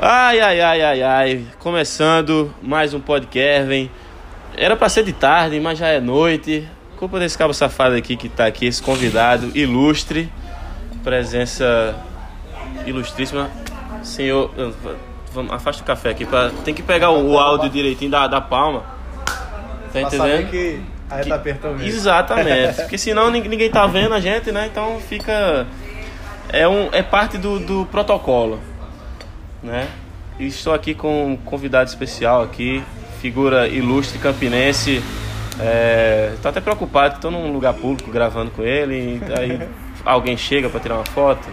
Ai, ai, ai, ai, ai. Começando mais um podcast. Era pra ser de tarde, mas já é noite. Culpa desse cabo safado aqui que tá aqui, esse convidado ilustre. Presença ilustríssima. Senhor. Vamos, afasta o café aqui. Pra, tem que pegar o, o áudio direitinho da, da palma. Tá entendendo? que a Que- reta apertou mesmo. Exatamente. Porque senão ninguém, ninguém tá vendo a gente, né? Então fica. É, um, é parte do, do protocolo. Né? E estou aqui com um convidado especial aqui, figura ilustre campinense. É, tô até preocupado estou num lugar público gravando com ele. E aí alguém chega para tirar uma foto,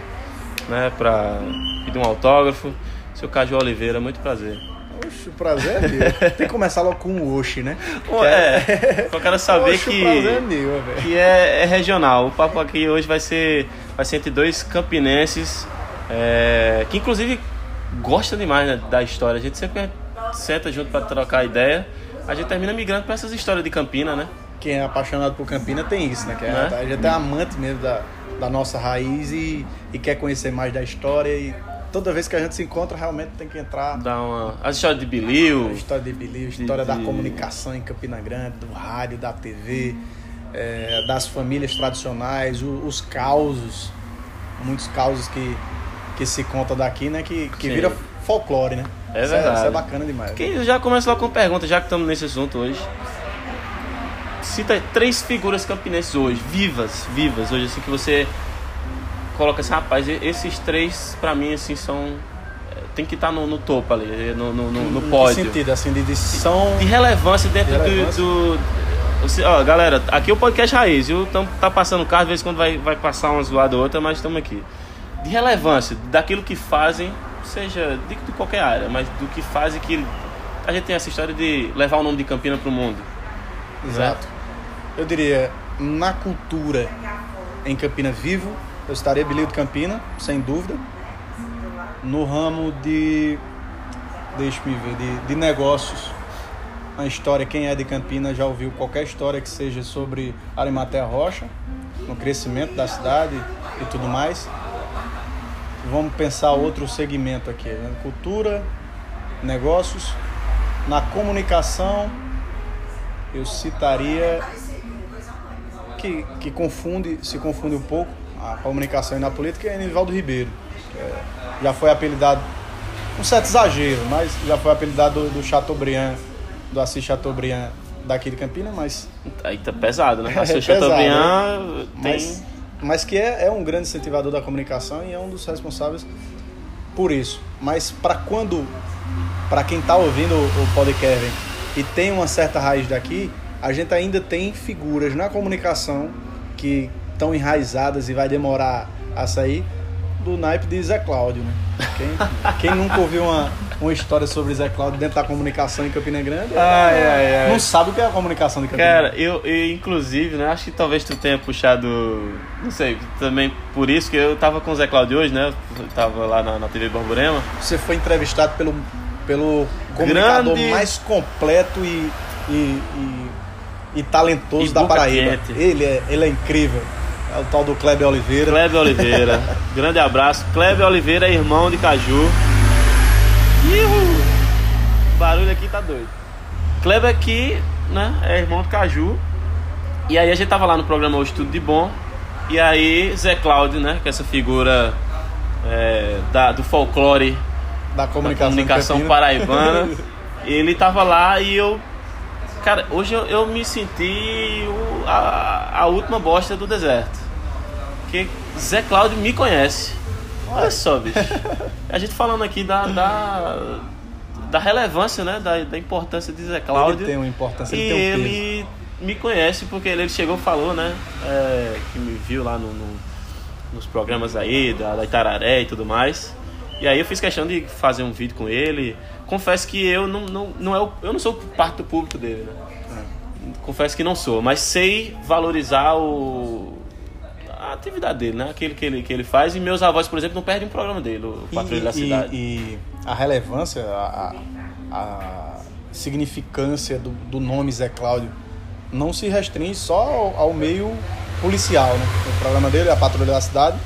né? Para pedir um autógrafo. Seu Caju Oliveira, muito prazer. Oxe, o prazer é meu. Tem que começar logo com o Oxe, né? Pô, é, eu quero saber Oxe, que. o prazer é meu, velho. que é, é regional. O papo aqui hoje vai ser, vai ser entre dois campinenses, é, que inclusive gostam demais né, da história. A gente sempre senta junto para trocar ideia. A gente termina migrando para essas histórias de Campina, né? Quem é apaixonado por Campina tem isso, né? Que é, Né? A gente é amante mesmo da, da nossa raiz e, e quer conhecer mais da história. E toda vez que a gente se encontra, realmente tem que entrar Dá uma, as histórias de a Bilil, história de Bilio, a história De- da de- comunicação em Campina Grande, do rádio, da TV, é, das famílias tradicionais, o- os causos, muitos causos que, que se conta daqui, né? Que, que Sim. vira folclore, né? É Isso verdade. isso é bacana demais. Quem já começa logo com pergunta, já que estamos nesse assunto hoje. Cita três figuras campinenses hoje, vivas, vivas, hoje assim que você coloca assim, rapaz, esses três pra mim assim são é, tem que estar no, no topo ali, no, no, no, no que pódio. sentido? Assim, de, de são... De relevância dentro De do- relevância. do. você- ó, galera, aqui é o podcast Raiz, viu? Tamo, tá passando o carro, de vez em quando vai, vai passar uma zoada ou outra, mas estamos aqui. De relevância, daquilo que fazem, seja de, de qualquer área, mas do que fazem que. A gente tem essa história de levar o nome de Campina pro mundo. Exato. Eu diria, na cultura em Campina vivo, eu estaria Bilio de Campina, sem dúvida. No ramo de. Deixa-me ver, de, de negócios. A história, quem é de Campina já ouviu qualquer história que seja sobre Arimatea Rocha, no crescimento da cidade e tudo mais. Vamos pensar outro segmento aqui, né? cultura, negócios, na comunicação, eu citaria que, que confunde, se confunde um pouco a comunicação e na política é Nivaldo Ribeiro. é- já foi apelidado, um certo exagero, mas já foi apelidado do, do Chateaubriand, do Assis Chateaubriand daqui de Campinas, mas, Aí tá pesado, né? É A seu pesado, Chateaubriand tem. mas, mas que é, é um grande incentivador da comunicação e é um dos responsáveis por isso. Mas para quando, para quem está ouvindo o, o podcast e tem uma certa raiz daqui, a gente ainda tem figuras na comunicação que estão enraizadas e vai demorar a sair do naipe de Zé Cláudio, né? Quem, quem nunca ouviu uma, uma história sobre Zé Cláudio dentro da comunicação em Campina Grande Ai, ai, ai. não sabe o que é a comunicação de Campina Cara, Grande. eu, eu, inclusive, né? Acho que talvez tu tenha puxado. Não sei, também por isso que eu tava com o Zé Claudio hoje, né? Eu tava lá na, na TV Borborema. Você foi entrevistado pelo, pelo comunicador Grande- mais completo e, e, e, e talentoso E da Paraíba. quente. Ele é, ele é incrível. É o tal do Kleber Oliveira. Kleber Oliveira. Grande abraço. Kleber Oliveira é irmão de Caju. Ihu! O barulho aqui tá doido. Kleber aqui, né? É irmão de Caju. E aí a gente tava lá no programa Hoje Tudo de Bom. E aí Zé Cláudio, né? Que é essa figura é, da, do folclore Da da comunicação, de comunicação paraibana. ele tava lá e eu. Cara, hoje eu, eu me senti o- a, a última bosta do deserto. Porque Zé Cláudio me conhece. Olha só, bicho. A gente falando aqui da, da, da relevância, né? Da, da importância de Zé Cláudio. Ele tem uma importância, E ele tem um ele me conhece porque ele chegou e falou, né? é, que me viu lá no, no- nos programas aí, da, da Itararé e tudo mais. E aí eu fiz questão de fazer um vídeo com ele. Confesso que eu não, não, não, é o, eu não sou parte do público dele, né? Confesso que não sou, mas sei valorizar o, a atividade dele, né? Aquilo que ele, que ele faz. E meus avós, por exemplo, não perdem um programa dele, o Patrulha da Cidade. e, a relevância, a, a, significância do, do nome Zé Cláudio não se restringe só ao, ao meio policial, né? O programa dele é a Patrulha da Cidade,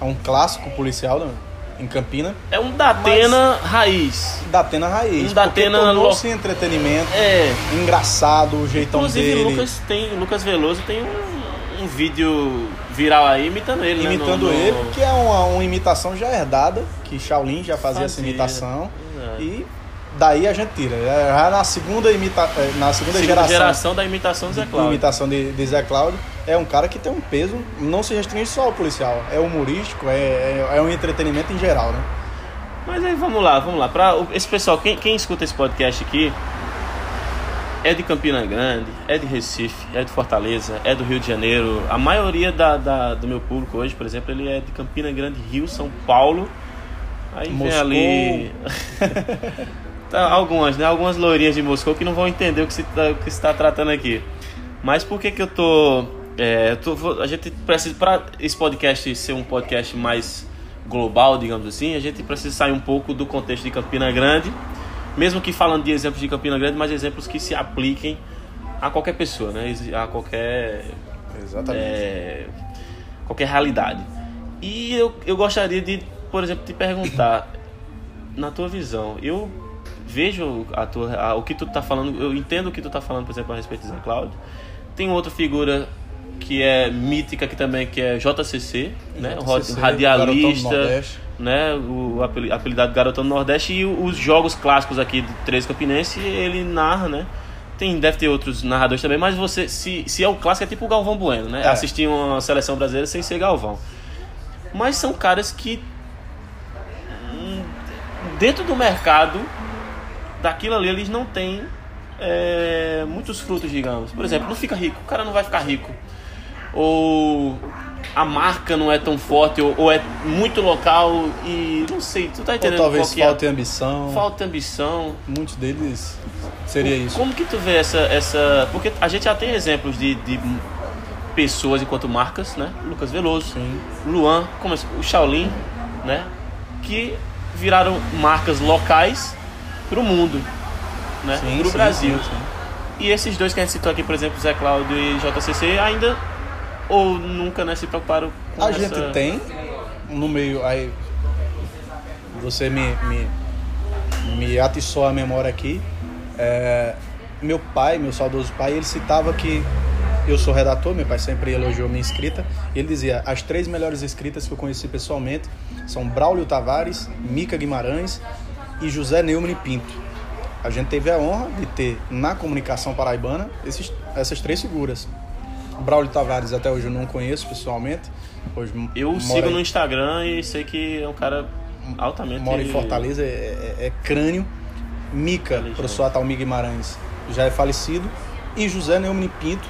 é um clássico policial, né? em Campina. É um Datena raiz. Datena raiz. Um Datena porque lo- tornou-se entretenimento, É. engraçado, o jeitão Inclusive, dele. Lucas tem, Lucas Veloso tem um, um vídeo viral aí imitando ele, né? imitando No- no- ele, que é uma, uma imitação já herdada, que Shaolin já fazia, essa Fazia. imitação. É. E daí a gente tira. É, Já na segunda, imita, é, na segunda, Segunda geração, geração da imitação do Zé Cláudio. imitação de, de Zé Cláudio, é um cara que tem um peso, não se restringe só ao policial, é humorístico, é, é, é um entretenimento em geral, né? Mas aí vamos lá, vamos lá. Pra esse pessoal, quem, quem escuta esse podcast aqui é de Campina Grande, é de Recife, é de Fortaleza, é do Rio de Janeiro. A maioria da, da- do meu público hoje, por exemplo, ele é de Campina Grande, Rio, São Paulo. Aí Moscou. vem ali. Tá, algumas, né? Algumas loirinhas de Moscou que não vão entender o que se tá, está tratando aqui. Mas por que que eu tô. é, eu tô- a gente precisa. Para esse podcast ser um podcast mais global, digamos assim, a gente precisa sair um pouco do contexto de Campina Grande. Mesmo que falando de exemplos de Campina Grande, mas exemplos que se apliquem a qualquer pessoa, né? A qualquer Exatamente. é, qualquer realidade. E eu, eu gostaria de, por exemplo, te perguntar, na tua visão, eu vejo a tua, a- o que tu tá falando, eu entendo o que tu tá falando, por exemplo, a respeito de Zé Cláudio. Tem outra figura que é mítica que também que é JCC, né? JCC, radialista, né? O apeli- apelidado Garotão do Nordeste e os jogos clássicos aqui do Três Campinense, ele narra, né? Tem, deve ter outros narradores também, mas você, se, se é o clássico, é tipo o Galvão Bueno, né? É. Assistir uma seleção brasileira sem ser Galvão. Mas são caras que, hum, dentro do mercado, daquilo ali, eles não têm é, muitos frutos, digamos. Por exemplo, não fica rico, o cara não vai ficar rico. Ou a marca não é tão forte, ou, ou é muito local e não sei, tu tá Ou entendendo talvez qual que é? ambição. falta ambição. Muitos deles seria isso. Como que tu vê essa, essa. Porque a gente já tem exemplos de, de pessoas enquanto marcas, né? Lucas Veloso, Sim. Luan, como é- o Shaolin, né? Que viraram marcas locais pro mundo, né? Sim, pro sim, Brasil. sim, sim. E esses dois que a gente citou aqui, por exemplo, Zé Cláudio e JCC, ainda ou nunca né, se preocuparam com A essa... gente tem no meio. Aí você me, me, me atiçou a memória aqui. É, meu pai, meu saudoso pai, ele citava que eu sou redator, meu pai sempre elogiou minha escrita. Ele dizia: as três melhores escritas que eu conheci pessoalmente são Braulio Tavares, Mica Guimarães e José Neumann e Pinto. A gente teve a honra de ter na comunicação paraibana esses, essas três figuras. Braulio Tavares até hoje eu não conheço pessoalmente. Hoje Eu sigo em- no Instagram e sei que é um cara altamente... mora em Fortaleza, é, é- é crânio. Mica, Inteligente. professor Atalmi Guimarães, já é falecido. E José Neumann Pinto,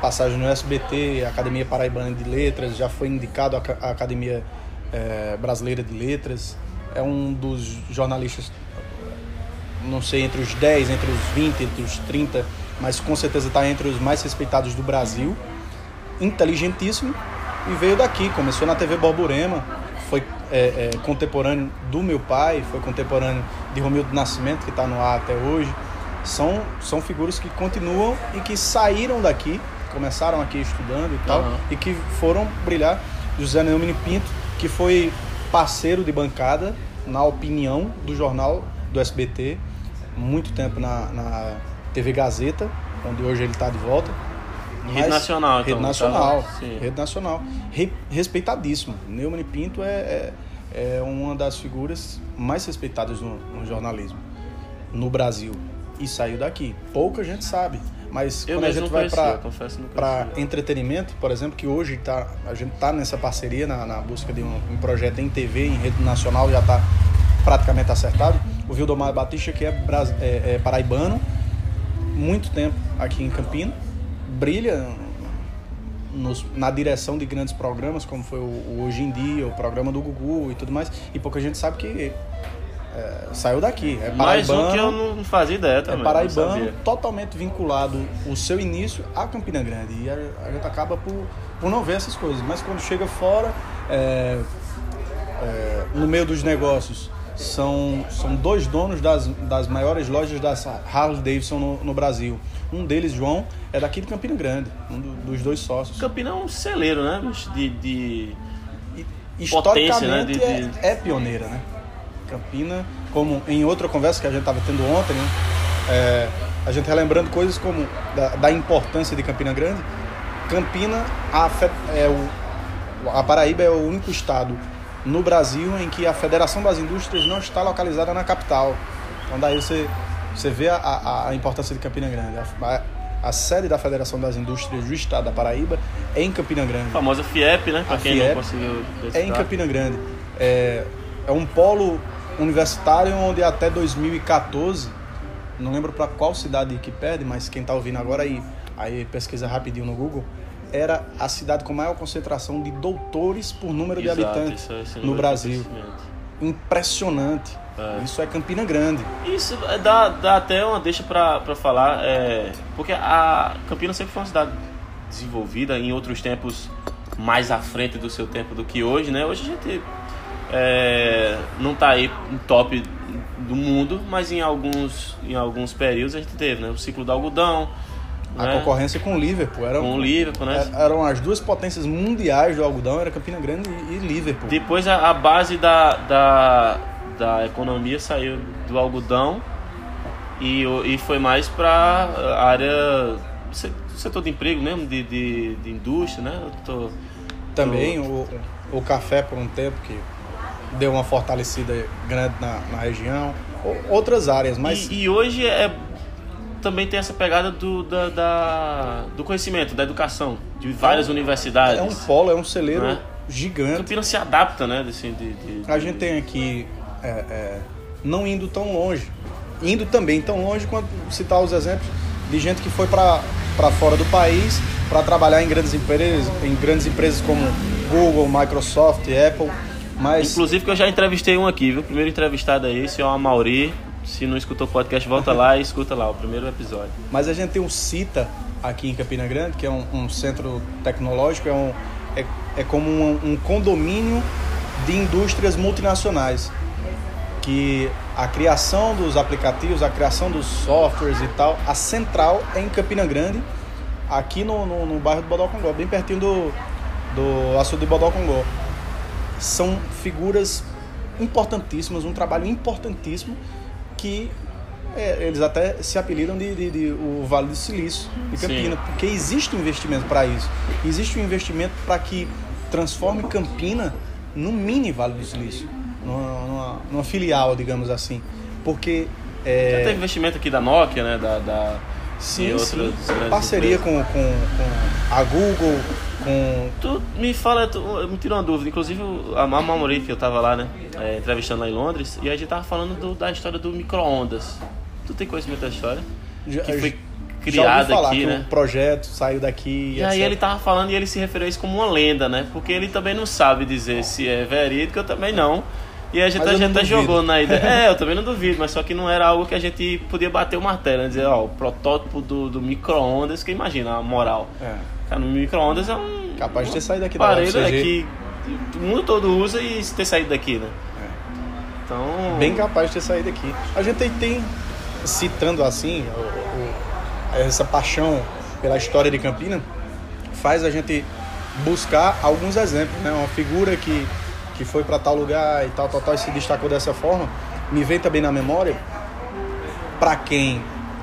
passagem no SBT, Academia Paraibana de Letras, já foi indicado à Ca- à Academia eh, Brasileira de Letras. É um dos jornalistas, não sei, entre os 10, entre os 20, entre os 30, mas com certeza está entre os mais respeitados do Brasil. Inteligentíssimo e veio daqui, começou na TV Borborema, foi é, é, contemporâneo do meu pai, foi contemporâneo de Romildo Nascimento, que está no ar até hoje. São, são figuras que continuam e que saíram daqui, começaram aqui estudando e tal, Aham. e que foram brilhar. José Neumann Pinto, que foi parceiro de bancada, na opinião do jornal do SBT, muito tempo na, na TV Gazeta, onde hoje ele está de volta. Rede Mas- nacional, então. Rede nacional. tá? Rede nacional. Re- respeitadíssimo. Neumann Pinto é, é, é uma das figuras mais respeitadas no, no jornalismo no Brasil. E saiu daqui. Pouca gente sabe. Mas Eu quando a gente vai para entretenimento, por exemplo, que hoje tá, a gente está nessa parceria, na, na busca de um, um projeto em TV, em rede nacional, já está praticamente acertado. O Vildomar Batista, que é, é- é paraibano, muito tempo aqui em Campina, brilha nos- na direção de grandes programas, como foi o, o Hoje em Dia, o programa do Gugu e tudo mais, e pouca gente sabe que é, saiu daqui. É Mais paraibano, um que eu não fazia ideia também. é paraibano, totalmente vinculado o seu início a Campina Grande. E a, a gente acaba por, por não ver essas coisas. Mas quando chega fora, é, é, no meio dos negócios, são, são dois donos das, das maiores lojas da Harley Davidson no, no Brasil. Um deles, João, é daqui de Campina Grande, um do- dos dois sócios. Campina é um celeiro, né? De, de... potência, né? historicamente de- de- é, é pioneira, né? Campina, como em outra conversa que a gente estava tendo ontem, né? É, a gente relembrando coisas como da, da importância de Campina Grande. Campina, a, é o, a Paraíba é o único estado no Brasil em que a Federação das Indústrias não está localizada na capital. Então daí você, você vê a, a, a importância de Campina Grande. A, a sede da Federação das Indústrias do estado da Paraíba é em Campina Grande A famosa FIEP, né? Pra A quem FIEP não conseguiu é em. Campina Grande. É, é um polo universitário onde até 2014, não lembro para qual cidade que pede, mas quem está ouvindo agora aí, aí pesquisa rapidinho no Google, era a cidade com maior concentração de doutores por número de Exato, habitantes isso é no de Brasil. Impressionante. É. Isso é Campina Grande. Isso é, dá, dá até uma deixa pra, pra falar, é, porque a Campinas sempre foi uma cidade desenvolvida em outros tempos mais à frente do seu tempo do que hoje, né? Hoje a gente é, não tá aí em top do mundo, mas em alguns, em alguns períodos a gente teve, né? O ciclo do algodão, A né? concorrência com o Liverpool. Era, com o Liverpool, né? é- eram as duas potências mundiais do algodão, era Campina Grande e, Liverpool. Depois a, a base da, da, da economia saiu do algodão e, e foi mais para a área se- setor de emprego mesmo, de, de, de indústria, né? Tô- Também o, o café por um tempo que deu uma fortalecida grande na, na região. Outras áreas, mas E, e hoje é também tem essa pegada do, da, da- do conhecimento, da educação, de várias universidades. é um polo, é um celeiro Né? gigante. Campinas se adapta, né? Assim, de, de- A gente tem aqui, é, é, não indo tão longe, indo também tão longe quanto citar os exemplos de gente que foi para fora do país para trabalhar em grandes empresas, em grandes empresas como Google, Microsoft, Apple, mas Inclusive que eu já entrevistei um aqui, viu? O primeiro entrevistado aí, esse é o Amauri. Se não escutou o podcast, volta lá e escuta lá o primeiro episódio. Mas a gente tem o CITA aqui em Campina Grande, que é um, um centro tecnológico, é, um, é, é como um, um condomínio de indústrias multinacionais. Que a criação dos aplicativos, a criação dos softwares e tal, a central é em Campina Grande, aqui no, no, no bairro do Bodocongó, bem pertinho do, do açude de Bodocongó. São figuras importantíssimas, um trabalho importantíssimo que é, eles até se apelidam de, de- de o Vale do Silício de Sim. Campina, porque existe um investimento para isso. Existe um investimento para que transforme Campina num mini Vale do Silício, numa, numa- numa filial, digamos assim. Porque Já é, teve investimento aqui da Nokia, né? Da, da, sim, sim, parceria com, com, com a Google, com Tu me fala, tu, me tira uma dúvida. Inclusive, a Mama Mori, que eu tava lá, né? é, entrevistando lá em Londres, e a gente tava falando do- da história do micro-ondas. Tu tem conhecimento da história? já, Que foi criada falar aqui, que né? o projeto saiu daqui. E aí ele tava falando e ele se referiu a isso como uma lenda, né? Porque ele também não sabe dizer se é verídico, eu também não. E a gente, Mas a gente até jogou na ideia. É, eu também não duvido, mas só que não era algo que a gente podia bater o martelo, né? Dizer, ó, o protótipo do, do micro-ondas, que imagina a moral. É. Cara, no micro-ondas é um. Capaz de ter saído daqui da aparelho é UFCG. que o mundo todo usa e ter saído daqui, né? Então. Bem capaz de ter saído daqui. A gente tem, tem citando assim, o- o- essa paixão pela história de Campina, faz a gente buscar alguns exemplos, né? Uma figura que, que foi para tal lugar e tal, tal, tal, e se destacou dessa forma. Me vem também na memória, para quem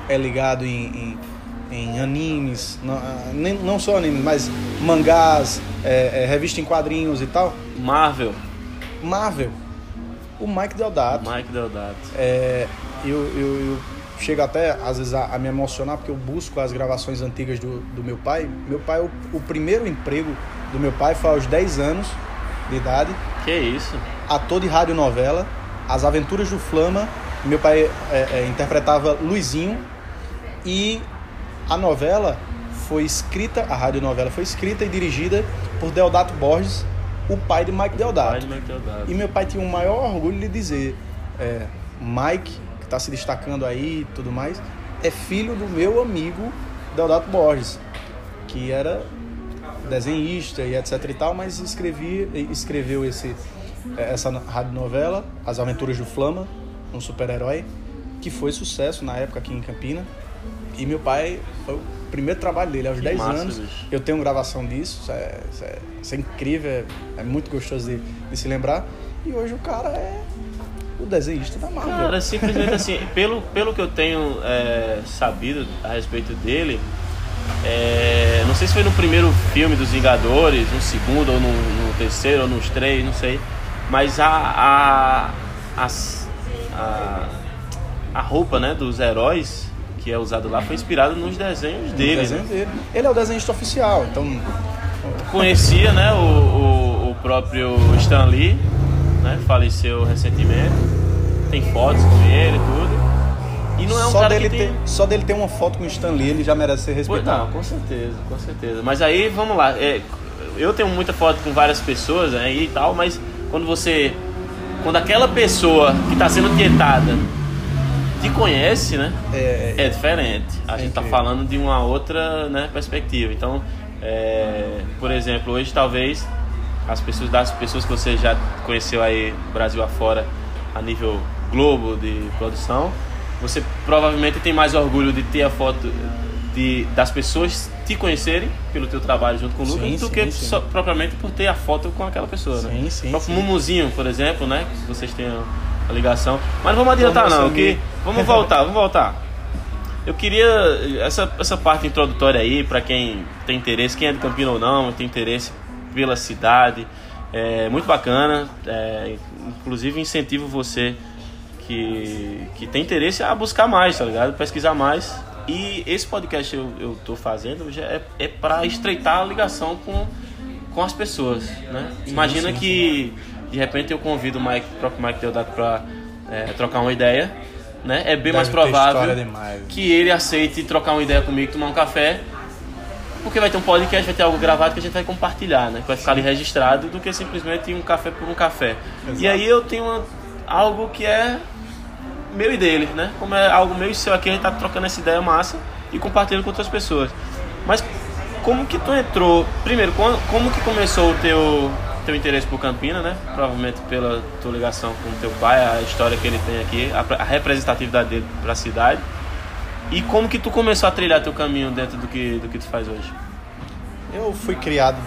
é ligado em, em, em animes, não, ah, não só animes, mas mangás, é, é, revista em quadrinhos e tal, Marvel, Marvel. O Mike Deodato. Mike Deodato. É, eu, eu, eu chego até, às vezes, a, a me emocionar, porque eu busco as gravações antigas do, do meu pai. Meu pai, o, o primeiro emprego do meu pai foi aos 10 anos de idade, Que isso? ator de radionovela, As Aventuras do Flama. Meu pai é, é, interpretava Luizinho e a novela foi escrita, a radionovela foi escrita e dirigida por Deodato Borges, o pai de Mike Deodato. De Mike Deodato. E meu pai tinha o maior orgulho de dizer: é, Mike, que está se destacando aí e tudo mais, é filho do meu amigo Deodato Borges, que era desenhista e etc e tal, mas escrevia, escreveu esse, essa radionovela, As Aventuras do Flama, um super-herói, que foi sucesso na época aqui em Campina. E meu pai foi o primeiro trabalho dele, aos Que 10 massa, anos. bicho. Eu tenho gravação disso, isso é, isso é- isso é incrível, é, é muito gostoso de, de se lembrar. E hoje o cara é o desenhista da Marvel. Cara, simplesmente assim, pelo, pelo que eu tenho é, sabido a respeito dele, é, não sei se foi no primeiro filme dos Vingadores, no segundo ou no, no terceiro ou nos três, não sei. Mas a, a, as- a, a roupa né, dos heróis que é usada lá foi inspirada nos desenhos dele. desenho né? dele. Ele é o desenhista oficial, então Conhecia né, o, o, o próprio Stan Lee, né, faleceu recentemente. Tem fotos com ele e tudo. E não é um só, cara dele que tem... ter, só dele ter uma foto com o Stan Lee, ele já merece ser Pois respeitado. não, com certeza, com certeza. Mas aí, vamos lá. é, eu tenho muita foto com várias pessoas né, e tal, mas quando você. Quando aquela pessoa que está sendo tietada te conhece, né? É, É diferente. A gente tá incrível. falando de uma outra né, perspectiva. Então, é, por exemplo, hoje talvez as pessoas das pessoas que você já conheceu aí Brasil afora a nível globo de produção, você provavelmente tem mais orgulho de ter a foto de, das pessoas te conhecerem pelo teu trabalho junto com o Sim, Lucas do sim, que sim. propriamente por ter a foto com aquela pessoa, né? Sim, sim, O próprio. Mumuzinho, por exemplo, né? Que vocês tenham a ligação. Mas não vamos adiantar Vamos não, que vamos voltar, vamos voltar. Eu queria essa, essa parte introdutória aí para quem tem interesse, quem é de Campina ou não, tem interesse pela cidade, é muito bacana. é, inclusive incentivo você que, que tem interesse a buscar mais, tá ligado? Pesquisar mais. E esse podcast eu, eu tô fazendo já é, é para estreitar a ligação com, com as pessoas, né? Imagina que de repente eu convido o Mike, o próprio Mike Deodato para trocar uma ideia, né? É bem Deve mais provável demais. que ele aceite trocar uma ideia comigo, tomar um café, porque vai ter um podcast, vai ter algo gravado que a gente vai compartilhar, né? Que vai ficar ali registrado, do que simplesmente um café por um café. Exato. E aí eu tenho uma- algo que é meu e dele, né? Como é algo meu e seu aqui, a gente tá trocando essa ideia massa e compartilhando com outras pessoas. Mas como que tu entrou? Primeiro, como que começou o teu, teu interesse por Campina, né? Provavelmente pela tua ligação com teu pai, a história que ele tem aqui, a, a representatividade dele para a cidade. E como que tu começou a trilhar teu caminho dentro do que, do que tu faz hoje? Eu fui criado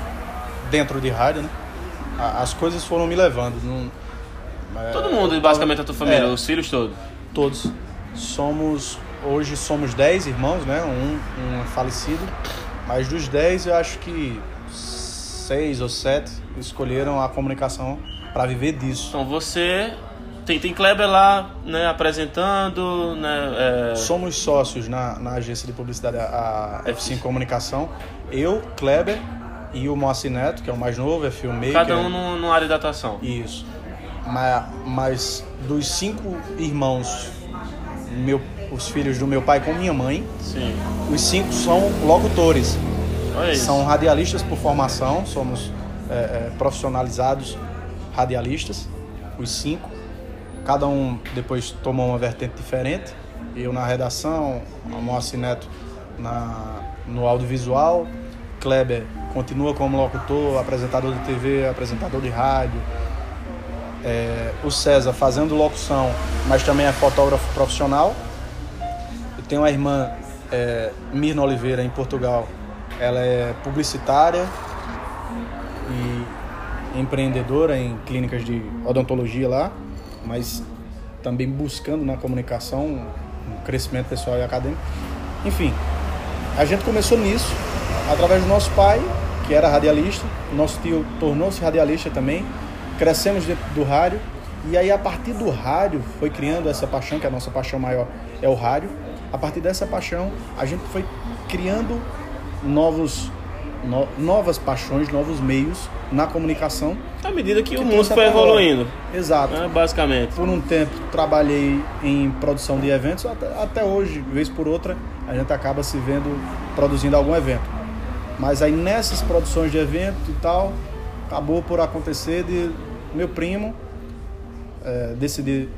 dentro de rádio, né? As coisas foram me levando. Não, é, Todo mundo, basicamente, a tua família, É. os filhos todos. Todos. Somos. Hoje somos 10 irmãos, né? Um, um é falecido. Mas dos 10, eu acho que seis ou sete escolheram a comunicação para viver disso. Então você tem, tem Kleber lá, né, apresentando, né? é, Somos sócios na, na agência de publicidade, a, a F5 Comunicação. Eu, Kleber e o Moacir Neto, que é o mais novo, é filmmaker. cada um no, no área da atuação. Isso. Mas, mas dos cinco irmãos, meu, os filhos do meu pai com minha mãe, Sim. os cinco são locutores. Isso. São radialistas por formação, somos é, é, profissionalizados radialistas, os cinco. Cada um depois tomou uma vertente diferente. Eu na redação, a Moacir Neto na, no audiovisual, Kleber continua como locutor, apresentador de TV, apresentador de rádio. É, o César fazendo locução, mas também é fotógrafo profissional. Eu tenho uma irmã, é, Mirna Oliveira, em Portugal. Ela é publicitária e empreendedora em clínicas de odontologia lá, mas também buscando na comunicação um crescimento pessoal e acadêmico. Enfim, a gente começou nisso através do nosso pai, que era radialista. Nosso tio tornou-se radialista também. Crescemos dentro do rádio. E aí, a partir do rádio, foi criando essa paixão, que a nossa paixão maior é o rádio. A partir dessa paixão, a gente foi criando novos, no- novas paixões, novos meios na comunicação. À medida que, que o mundo foi evoluindo, Exato. né, basicamente. Por um tempo trabalhei em produção de eventos, até, até hoje, vez por outra, a gente acaba se vendo produzindo algum evento. Mas aí nessas produções de evento e tal, acabou por acontecer de meu primo eh, decidir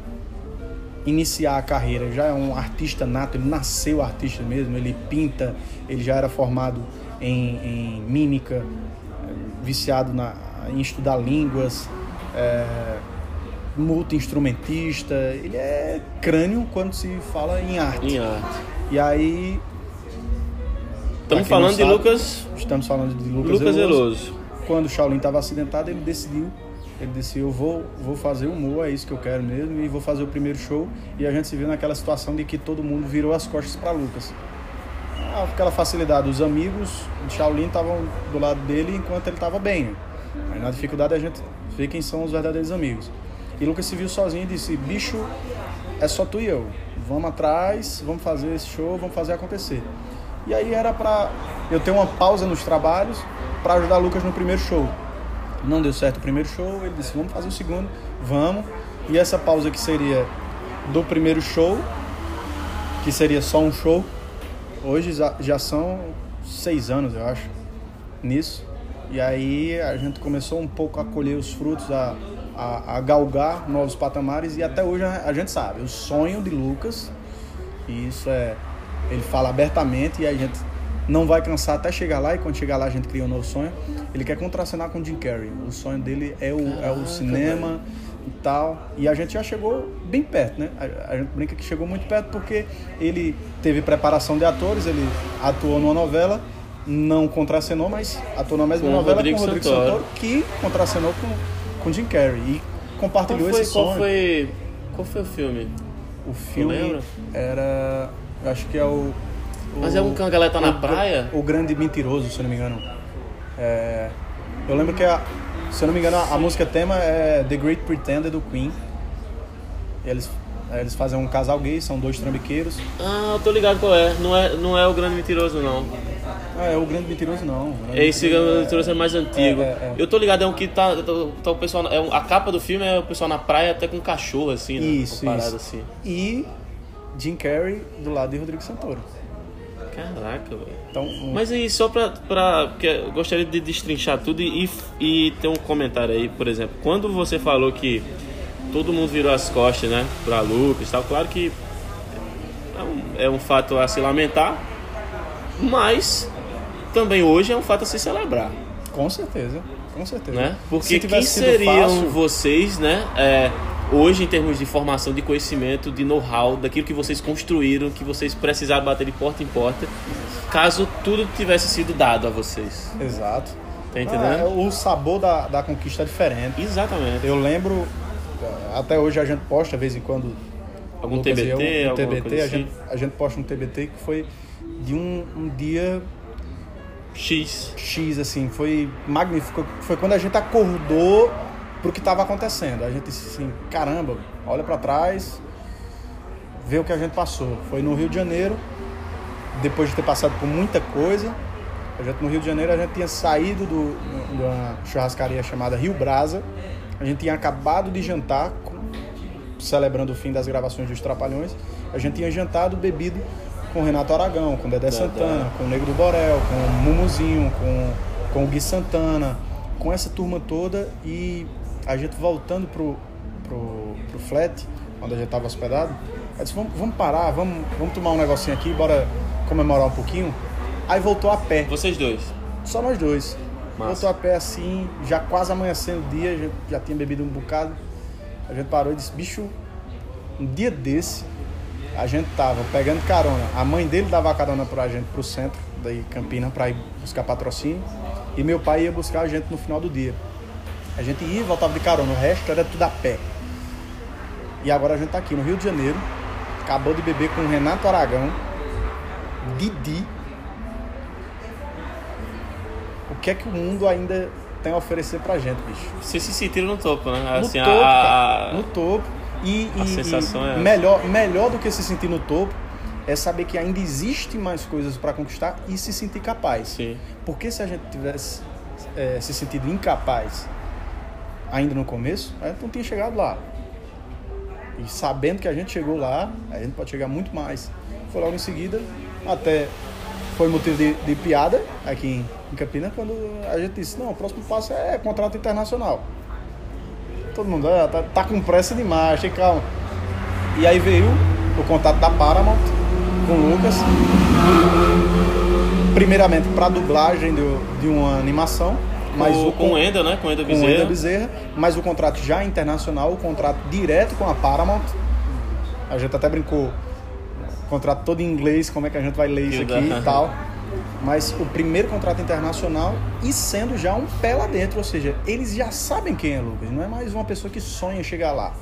iniciar a carreira. Já é um artista nato, ele nasceu artista mesmo, ele pinta, ele já era formado em, em mímica, viciado na, em estudar línguas. eh, multi-instrumentista, ele é crânio quando se fala em arte. Em arte. E aí. Estamos falando não de sabe, Lucas, Estamos falando de Lucas, Lucas Veloso. Quando o Shaolin estava acidentado, ele decidiu. Ele disse: Eu vou, vou fazer o Mu, é isso que eu quero mesmo, e vou fazer o primeiro show. E a gente se viu naquela situação de que todo mundo virou as costas para Lucas. Ah, aquela facilidade, os amigos de Shaolin estavam do lado dele enquanto ele estava bem. né? Aí na dificuldade a gente vê quem são os verdadeiros amigos. E Lucas se viu sozinho e disse: Bicho, é só tu e eu. Vamos atrás, vamos fazer esse show, vamos fazer acontecer. E aí era pra eu ter uma pausa nos trabalhos para ajudar Lucas no primeiro show. Não deu certo o primeiro show, ele disse: Vamos fazer o segundo, vamos. E essa pausa que seria do primeiro show, que seria só um show, hoje já- são seis anos, eu acho, nisso. E aí a gente começou um pouco a colher os frutos, a, a, a galgar novos patamares e até hoje a, a gente sabe, o sonho de Lucas, e isso é, ele fala abertamente e a gente não vai cansar até chegar lá e quando chegar lá a gente cria um novo sonho. Ele quer contracenar com o Jim Carrey, o sonho dele é o, é o cinema e tal. E a gente já chegou bem perto, né? A, a gente brinca que chegou muito perto porque ele teve preparação de atores, ele atuou numa novela, não contracenou, mas atuou na mesma Com novela Rodrigo com o Rodrigo Santoro. Santoro, que contracenou com, com Jim Carrey e Qual compartilhou foi, esse qual sonho. foi, qual foi o filme? O filme era. eu Acho que é o. o Mas é um que a galera tá na o- praia? O Grande Mentiroso, se não me engano. É, eu lembro que, a, se eu não me engano, a, a música tema é The Great Pretender do Queen. Eles, eles fazem um casal gay, são dois trambiqueiros. Ah, eu tô ligado qual é. Não é, não é o Grande Mentiroso, não. Ah, é o Grande Mentiroso, não. Grande Esse Grande Mentiroso Mentiroso é mais antigo. É, é, é. Eu tô ligado, é um que tá, tá, tá o pessoal... É um- a capa do filme é o pessoal na praia até com um cachorro, assim, né? Isso, Uma parada isso. assim. E Jim Carrey do lado de Rodrigo Santoro. Caraca, velho. Então, um- Mas aí, só pra, pra. Porque eu gostaria de destrinchar tudo e, e ter um comentário aí, por exemplo. Quando você falou que todo mundo virou as costas, né? Pra Lucas e tal, claro que é um, é um fato a se lamentar, mas também hoje é um fato a se celebrar, com certeza, com certeza. né? Porque Se quem seriam fácil, vocês, né? é, hoje, em termos de formação, de conhecimento, de know-how, daquilo que vocês construíram, que vocês precisaram bater de porta em porta, caso tudo tivesse sido dado a vocês. Exato. Tá Ah, entendendo? é, o sabor da, da conquista é diferente. Exatamente. Eu lembro, até hoje a gente posta de vez em quando. Algum Lucas TBT, eu, um TBT, coisa a, assim? gente, a gente posta um TBT que foi de um, um dia X. X, assim, foi magnífico. Foi quando a gente acordou pro que estava acontecendo. A gente assim, caramba, olha para trás, vê o que a gente passou. Foi no Rio de Janeiro, depois de ter passado por muita coisa. A gente, no Rio de Janeiro a gente tinha saído do, de uma churrascaria chamada Rio Brasa. A gente tinha acabado de jantar, celebrando o fim das gravações dos Trapalhões. A gente tinha jantado, bebido com Renato Aragão, com Dedé Santana, com o Negro do Borel, com o Mumuzinho, com, com o Gui Santana, com essa turma toda e a gente voltando pro, pro, pro flat, onde a gente estava hospedado, eu disse, vamos, vamos parar, vamos, vamos tomar um negocinho aqui, bora comemorar um pouquinho. Aí voltou a pé, Vocês dois. só nós dois. Massa. Voltou a pé assim, já quase amanhecendo o dia, já, já tinha bebido um bocado. A gente parou e disse, bicho, um dia desse, a gente tava pegando carona. A mãe dele dava carona pra gente pro centro, daí Campina, pra ir buscar patrocínio. E meu pai ia buscar a gente no final do dia. A gente ia e voltava de carona, o resto era tudo a pé. E agora a gente tá aqui no Rio de Janeiro, acabou de beber com o Renato Aragão, Didi. O que é que o mundo ainda tem a oferecer pra gente, bicho? Vocês se sentiram no topo, né? No Assim, topo, a, no topo. E, a e- sensação e é melhor, melhor do que se sentir no topo é saber que ainda existe mais coisas pra conquistar e se sentir capaz. Sim. Porque se a gente tivesse é, se sentido incapaz ainda no começo, a gente não tinha chegado lá. E sabendo que a gente chegou lá, a gente pode chegar muito mais. Foi logo em seguida, até foi motivo de, de piada aqui em, em Campinas, quando a gente disse, não, o próximo passo é contrato internacional. Todo mundo, ah, tá, tá com pressa demais, tem calma. E aí veio o contato da Paramount com o Lucas, primeiramente para dublagem de, de uma animação, mas o, com o Enda, né? Com o Enda Bezerra. Com o Enda Bezerra, mas o contrato já internacional, o contrato direto com a Paramount. A gente até brincou, contrato todo em inglês, como é que a gente vai ler isso aqui e tal. Mas o primeiro contrato internacional e sendo já um pé lá dentro, ou seja, eles já sabem quem é Lucas, não é mais uma pessoa que sonha chegar lá.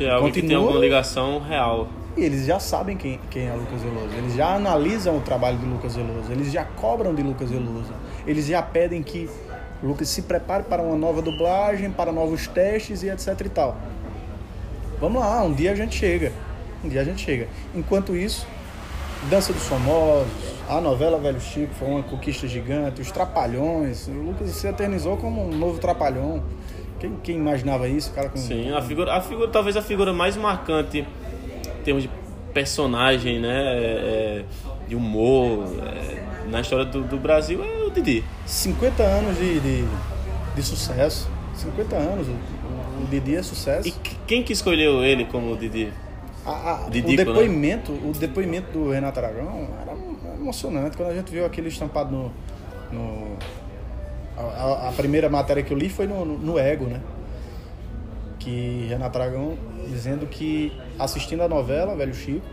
É alguém Continua, que tem alguma ligação real. E eles já sabem quem, quem é Lucas Veloso. Eles já analisam o trabalho de Lucas Veloso. Eles já cobram de Lucas Veloso. Eles já pedem que Lucas se prepare para uma nova dublagem, para novos testes e etc e tal. Vamos lá, um dia a gente chega. Um dia a gente chega. Enquanto isso, Dança dos Famosos, a novela Velho Chico foi uma conquista gigante, os Trapalhões. O Lucas se eternizou como um novo Trapalhão. Quem, quem imaginava isso? Cara com... Sim, a figura, a figura, talvez a figura mais marcante termos de personagem, né? É, é, de humor, é, na história do, do, Brasil é Didi. 50 anos de, de, de sucesso. 50 anos. O, o, Didi é sucesso. E quem que escolheu ele como Didi? A, a, o né? depoimento, né? o depoimento do Renato Aragão era emocionante quando a gente viu aquele estampado no, no a, a, primeira matéria que eu li foi no, no Ego, né? Que Renato Aragão dizendo que assistindo a novela, Velho Chico,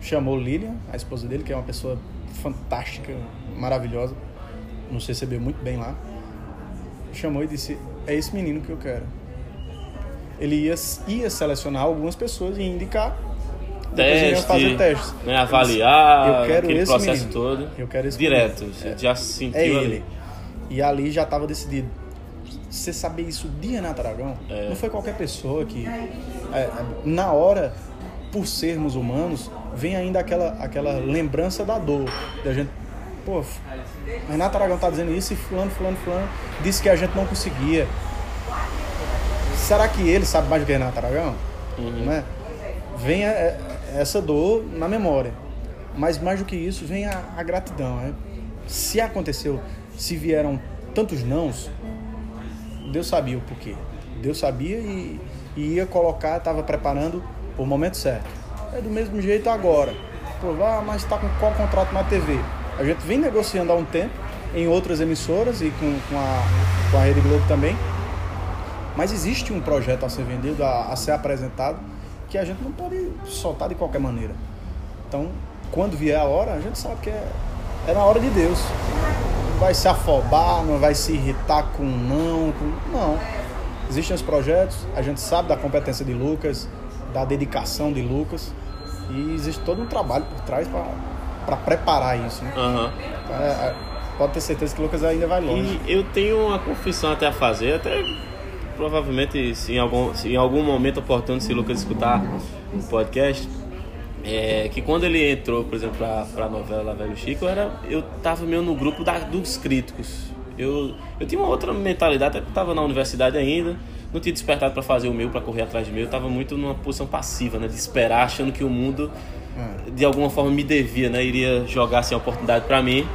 chamou Lilian, a esposa dele, que é uma pessoa fantástica, maravilhosa, nos recebeu muito bem lá. Chamou e disse: É esse menino que eu quero. Ele ia, ia selecionar algumas pessoas e indicar. Teste, fazer testes. Né, avaliar eu quero aquele esse processo menino. todo. Eu quero esse Direto. Você é. já sentiu é ele. ali. E ali já estava decidido você saber isso de Renato Aragão, é. não foi qualquer pessoa que, é, na hora, por sermos humanos, vem ainda aquela, aquela lembrança da dor. Da gente, pô, Renato Aragão tá dizendo isso e fulano, fulano, fulano disse que a gente não conseguia. Será que ele sabe mais do que Renato Aragão? Uhum. Né? Vem a, essa dor na memória. Mas mais do que isso, vem a, a gratidão. Né? Se aconteceu, se vieram tantos nãos, Deus sabia o porquê. Deus sabia e, e ia colocar, estava preparando o momento certo. É do mesmo jeito agora. Pô, ah, mas está com qual contrato na TV? A gente vem negociando há um tempo em outras emissoras e com, com, a, com a Rede Globo também. Mas existe um projeto a ser vendido, a, a ser apresentado, que a gente não pode soltar de qualquer maneira. Então, quando vier a hora, a gente sabe que é, é na hora de Deus vai se afobar, não vai se irritar com não. Com... Não. Existem os projetos, a gente sabe da competência de Lucas, da dedicação de Lucas. E existe todo um trabalho por trás para preparar isso. Né? Uhum. É, pode ter certeza que o Lucas ainda vai longe. E eu tenho uma confissão até a fazer, até provavelmente se em algum, se em algum momento oportuno, se o Lucas escutar o podcast é, que quando ele entrou, por exemplo, pra, pra novela Velho Chico, eu, era, eu tava meio no grupo da, dos críticos. Eu, eu tinha uma outra mentalidade, até tava na universidade ainda, não tinha despertado para fazer o meu, para correr atrás de meu, eu tava muito numa posição passiva, né, de esperar, achando que o mundo hum. de alguma forma me devia, né, iria jogar assim, a oportunidade para mim.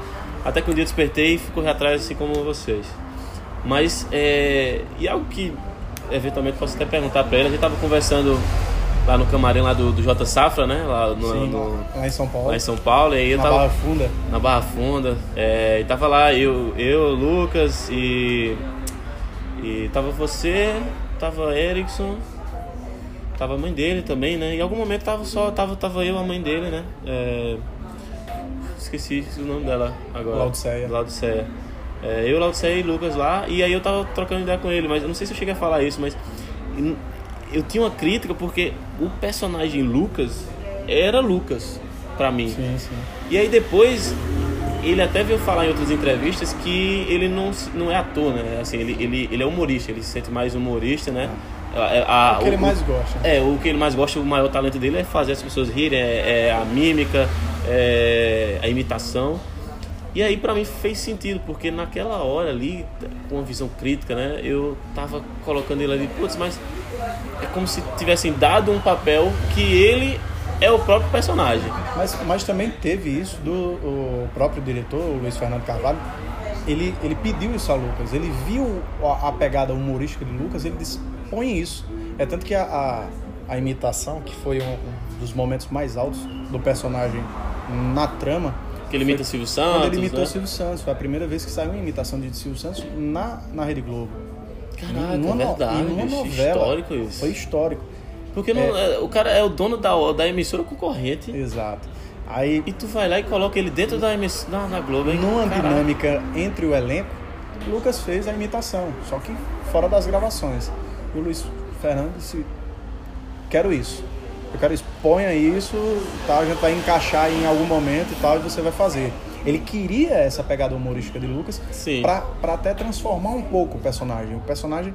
Até que um dia despertei e fui correr atrás assim como vocês. Mas, é, e algo que eventualmente posso até perguntar para ele, a gente tava conversando lá no camarim lá do, do J Safra, né? Lá, no, Sim, no, lá em São Paulo. Lá em São Paulo. E aí eu na tava, Barra Funda. Na Barra Funda. É, e tava lá eu, eu, Lucas e. E tava você, tava Erickson, tava a mãe dele também, né? Em algum momento tava só, tava, tava eu, a mãe dele, né? É, esqueci o nome dela agora. Laudiceia. Laudiceia. É, eu, Laudiceia e Lucas lá, e aí eu tava trocando ideia com ele, mas eu não sei se eu cheguei a falar isso, mas eu tinha uma crítica porque o personagem Lucas era Lucas para mim. Sim, sim. E aí depois ele até veio falar em outras entrevistas que ele não, não é ator, né? Assim, ele, ele, ele é humorista, ele se sente mais humorista, né? A, a, o que o, ele mais gosta. É, o que ele mais gosta, o maior talento dele é fazer as pessoas rirem, é, é a mímica, é a imitação. E aí para mim fez sentido, porque naquela hora ali, com uma visão crítica, né, eu tava colocando ele ali, putz, mas é como se tivessem dado um papel que ele é o próprio personagem. Mas, mas também teve isso do o próprio diretor, o Luiz Fernando Carvalho, ele, ele pediu isso a Lucas, ele viu a, a pegada humorística de Lucas, ele disse, põe isso. É tanto que a, a, a imitação, que foi um, um dos momentos mais altos do personagem na trama, Que ele imita Silvio Santos. Quando ele imitou né? Silvio Santos. Foi a primeira vez que saiu uma imitação de Silvio Santos na, na Rede Globo. Caraca, Numa é verdade, numa bicho, novela. histórico isso. Foi histórico. Porque não- é, o cara é o dono da, da emissora concorrente. Exato. Aí, E tu vai lá e coloca ele dentro da emissora da Globo, hein? numa Caraca. dinâmica entre o elenco, Lucas fez a imitação, só que fora das gravações. E o Luiz Fernando disse: Quero isso. Eu quero isso. Ponha isso, tá? a gente vai encaixar em algum momento e tal, e você vai fazer. Ele queria essa pegada humorística de Lucas pra até transformar um pouco o personagem. O personagem,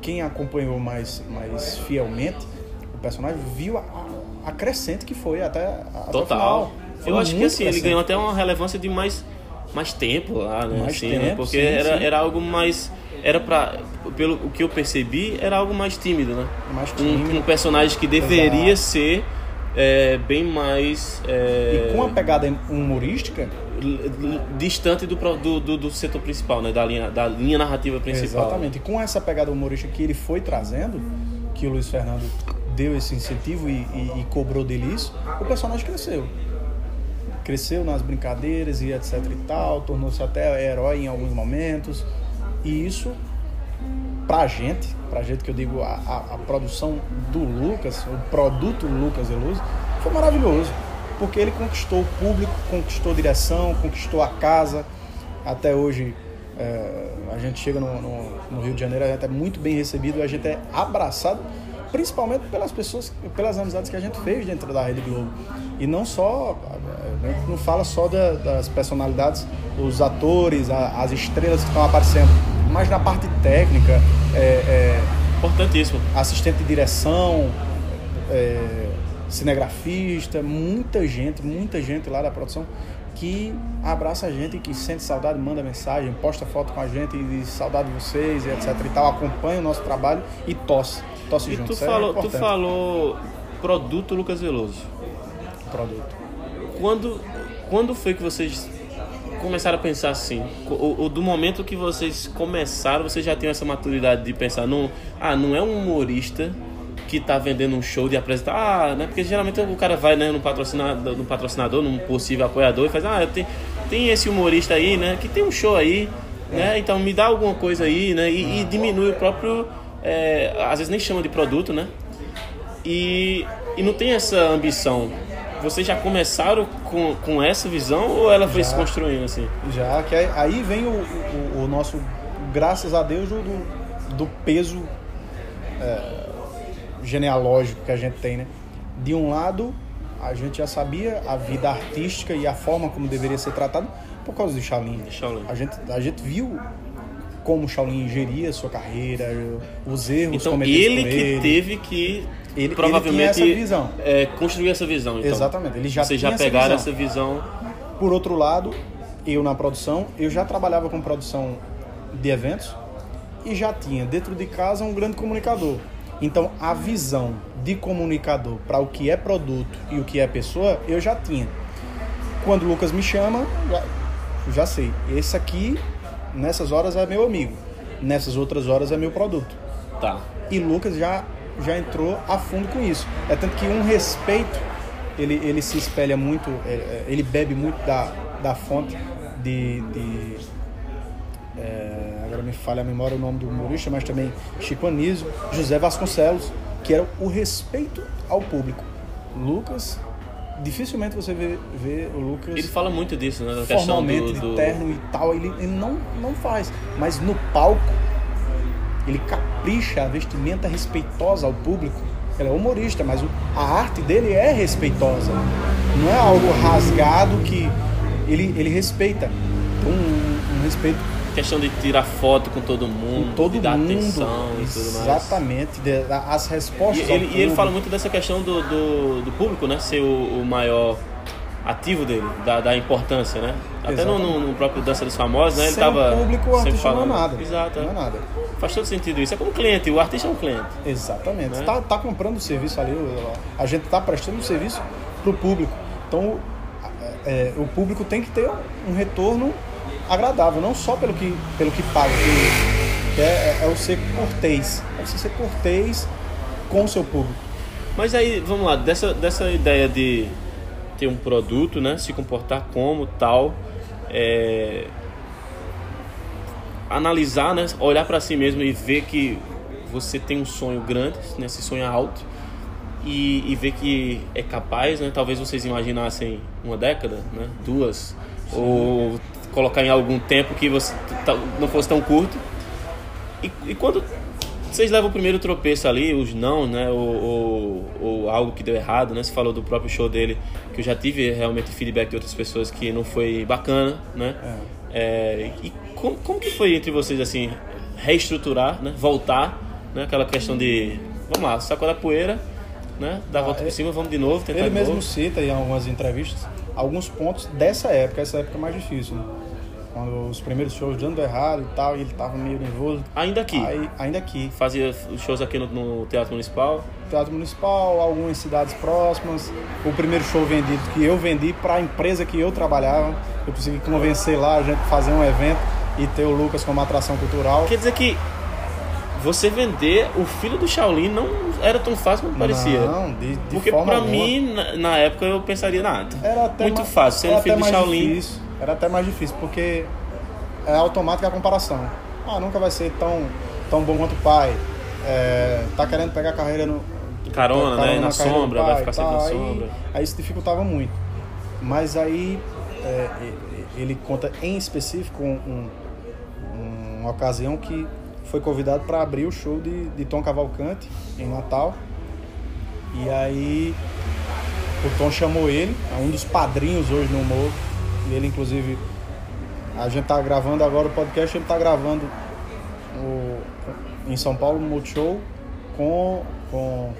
quem acompanhou mais, mais fielmente, o personagem viu a, a, crescente que foi até, até Total. Eu acho que assim, ele crescente. ganhou até uma relevância de mais, mais tempo lá, né? Mais assim, tempo, né? Porque sim, era, sim. era algo mais. Era pra. Pelo o que eu percebi, era algo mais tímido, né? Mais Um, tímido. um personagem que deveria Exato. ser é, bem mais. é, E com a pegada humorística, distante do, do, do, do setor principal, né? Da linha, da linha narrativa principal. Exatamente. E com essa pegada humorística que ele foi trazendo, que o Luiz Fernando deu esse incentivo e, e- e cobrou dele isso, o personagem cresceu. Cresceu nas brincadeiras e etc e tal, tornou-se até herói em alguns momentos. E isso, pra gente, pra gente que eu digo, a, a, a produção do Lucas, o produto Lucas Eluso, foi maravilhoso. Porque ele conquistou o público, conquistou a direção, conquistou a casa. Até hoje, é, a gente chega no, no- no Rio de Janeiro, a gente é muito bem recebido, a gente é abraçado, principalmente pelas pessoas, pelas amizades que a gente fez dentro da Rede Globo. E não só, a gente não fala só da- das personalidades, os atores, a- as estrelas que estão aparecendo, mas na parte técnica, é, é, Importantíssimo. assistente de direção, é, cinegrafista, muita gente, muita gente lá da produção que abraça a gente, que sente saudade, manda mensagem, posta foto com a gente e diz saudade de vocês e etc e tal, acompanha o nosso trabalho e tosse, tosse E junto. tu Isso é falou, tu falou produto Lucas Veloso. produto. Quando, quando foi que vocês começaram a pensar assim? O, o- do momento que vocês começaram, vocês já tinham essa maturidade de pensar, não, ah, não é um humorista que tá vendendo um show de apresentar, ah, né? Porque geralmente o cara vai né, no, patrocinador, no patrocinador, num possível apoiador e faz, ah, tem, tem esse humorista aí, né? Que tem um show aí, né? Então me dá alguma coisa aí, né? E, e diminui o próprio, é, às vezes nem chama de produto, né? E, e não tem essa ambição. Vocês já começaram com, com essa visão ou ela foi Já. se construindo assim? Já que aí, aí vem o, o- o nosso, graças a Deus, do, do- peso é, genealógico que a gente tem, né? De um lado, a gente já sabia a vida artística e a forma como deveria ser tratado por causa de Shaolin. Shaolin. A gente, a gente viu como Shaolin geria sua carreira, os erros Então cometidos ele que ele. teve que Ele- ele provavelmente tinha essa visão. é, construir essa visão. Então. Exatamente, ele já Vocês já essa pegaram visão. essa visão. Por outro lado, eu na produção, eu já trabalhava com produção de eventos e já tinha dentro de casa um grande comunicador. Então, a visão de comunicador para o que é produto e o que é pessoa, eu já tinha. Quando o Lucas me chama, já, já sei. Esse aqui, nessas horas, é meu amigo. Nessas outras horas, é meu produto. Tá. E Lucas já, já entrou a fundo com isso. É tanto que um respeito, ele, ele se espelha muito, é, é, ele bebe muito da, da fonte de. de é, agora me falha a memória o nome do humorista, mas também Chico Anísio, José Vasconcelos, que era o respeito ao público. Lucas, dificilmente você vê, vê o Lucas Ele fala muito disso, né? Da formalmente do, do... de terno e tal, ele, ele não, não faz. Mas no palco, ele capricha a vestimenta respeitosa ao público. Ele é humorista, mas a arte dele é respeitosa. Não é algo rasgado que ele, ele respeita. Um, um respeito questão de tirar foto com todo com mundo, todo de dar mundo. atenção e tudo mais. Exatamente. de- as E respostas ao ele, e ele fala muito dessa questão do, do, do público, né? Ser o, o maior ativo dele, da, da importância, né? Até no, no- próprio Dança dos Famosos, né? Ele Sem tava o público, o artista falando. não é nada. Exato. Não é nada. Faz todo sentido isso. É como cliente, o artista é um cliente. Exatamente. Né? Você tá, tá comprando o serviço ali, o- a gente tá prestando um serviço pro público. Então, o- é, o público tem que ter um retorno agradável, não só pelo que, pelo que paga, que, que é, é o ser cortês. É você ser cortês com o seu público. Mas aí, vamos lá, dessa, dessa ideia de ter um produto, né? Se comportar como tal, é, analisar, né? Olhar para si mesmo e ver que você tem um sonho grande, né? Esse sonho é alto e, e ver que é capaz, né? Talvez vocês imaginassem uma década, né? Duas Sim. ou colocar em algum tempo que você não fosse tão curto. E, e quando vocês levam o primeiro tropeço ali, os não, né? Ou, ou, ou, algo que deu errado, né? Você falou do próprio show dele, que eu já tive realmente feedback de outras pessoas que não foi bacana, né? É. É, e como, como que foi entre vocês, assim, reestruturar, né? Voltar, né? Aquela questão de, vamos lá, sacola a poeira, né? Dar a ah, volta por cima, vamos de novo, tentar Ele mesmo novo. cita em algumas entrevistas alguns pontos dessa época, essa época é mais difícil, né? Quando os primeiros shows dando errado e tal, e ele tava meio nervoso. Ainda aqui? Aí, ainda aqui. Fazia shows aqui no, no, Teatro Municipal? Teatro Municipal, algumas cidades próximas. O primeiro show vendido que eu vendi para a empresa que eu trabalhava. Eu consegui convencer lá a gente fazer um evento e ter o Lucas como atração cultural. Quer dizer que você vender o filho do Shaolin não era tão fácil como parecia. Não, de, de Porque forma pra mim, na, na, época, eu pensaria, nada. Era até muito mais, fácil, sendo filho do Shaolin. Difícil, era até mais difícil, porque é automática a comparação. Ah, nunca vai ser tão, tão bom quanto o pai. É, tá querendo pegar carreira no. Carona, carona né? Na, na sombra, pai, vai ficar sempre na sombra. Aí, aí isso dificultava muito. Mas aí é, ele conta em específico um, um, uma ocasião que foi convidado para abrir o show de, de Tom Cavalcante em Natal. E aí o Tom chamou ele, é um dos padrinhos hoje no humor. E ele inclusive a gente tá gravando agora o podcast, ele tá gravando o, em São Paulo no Multishow com com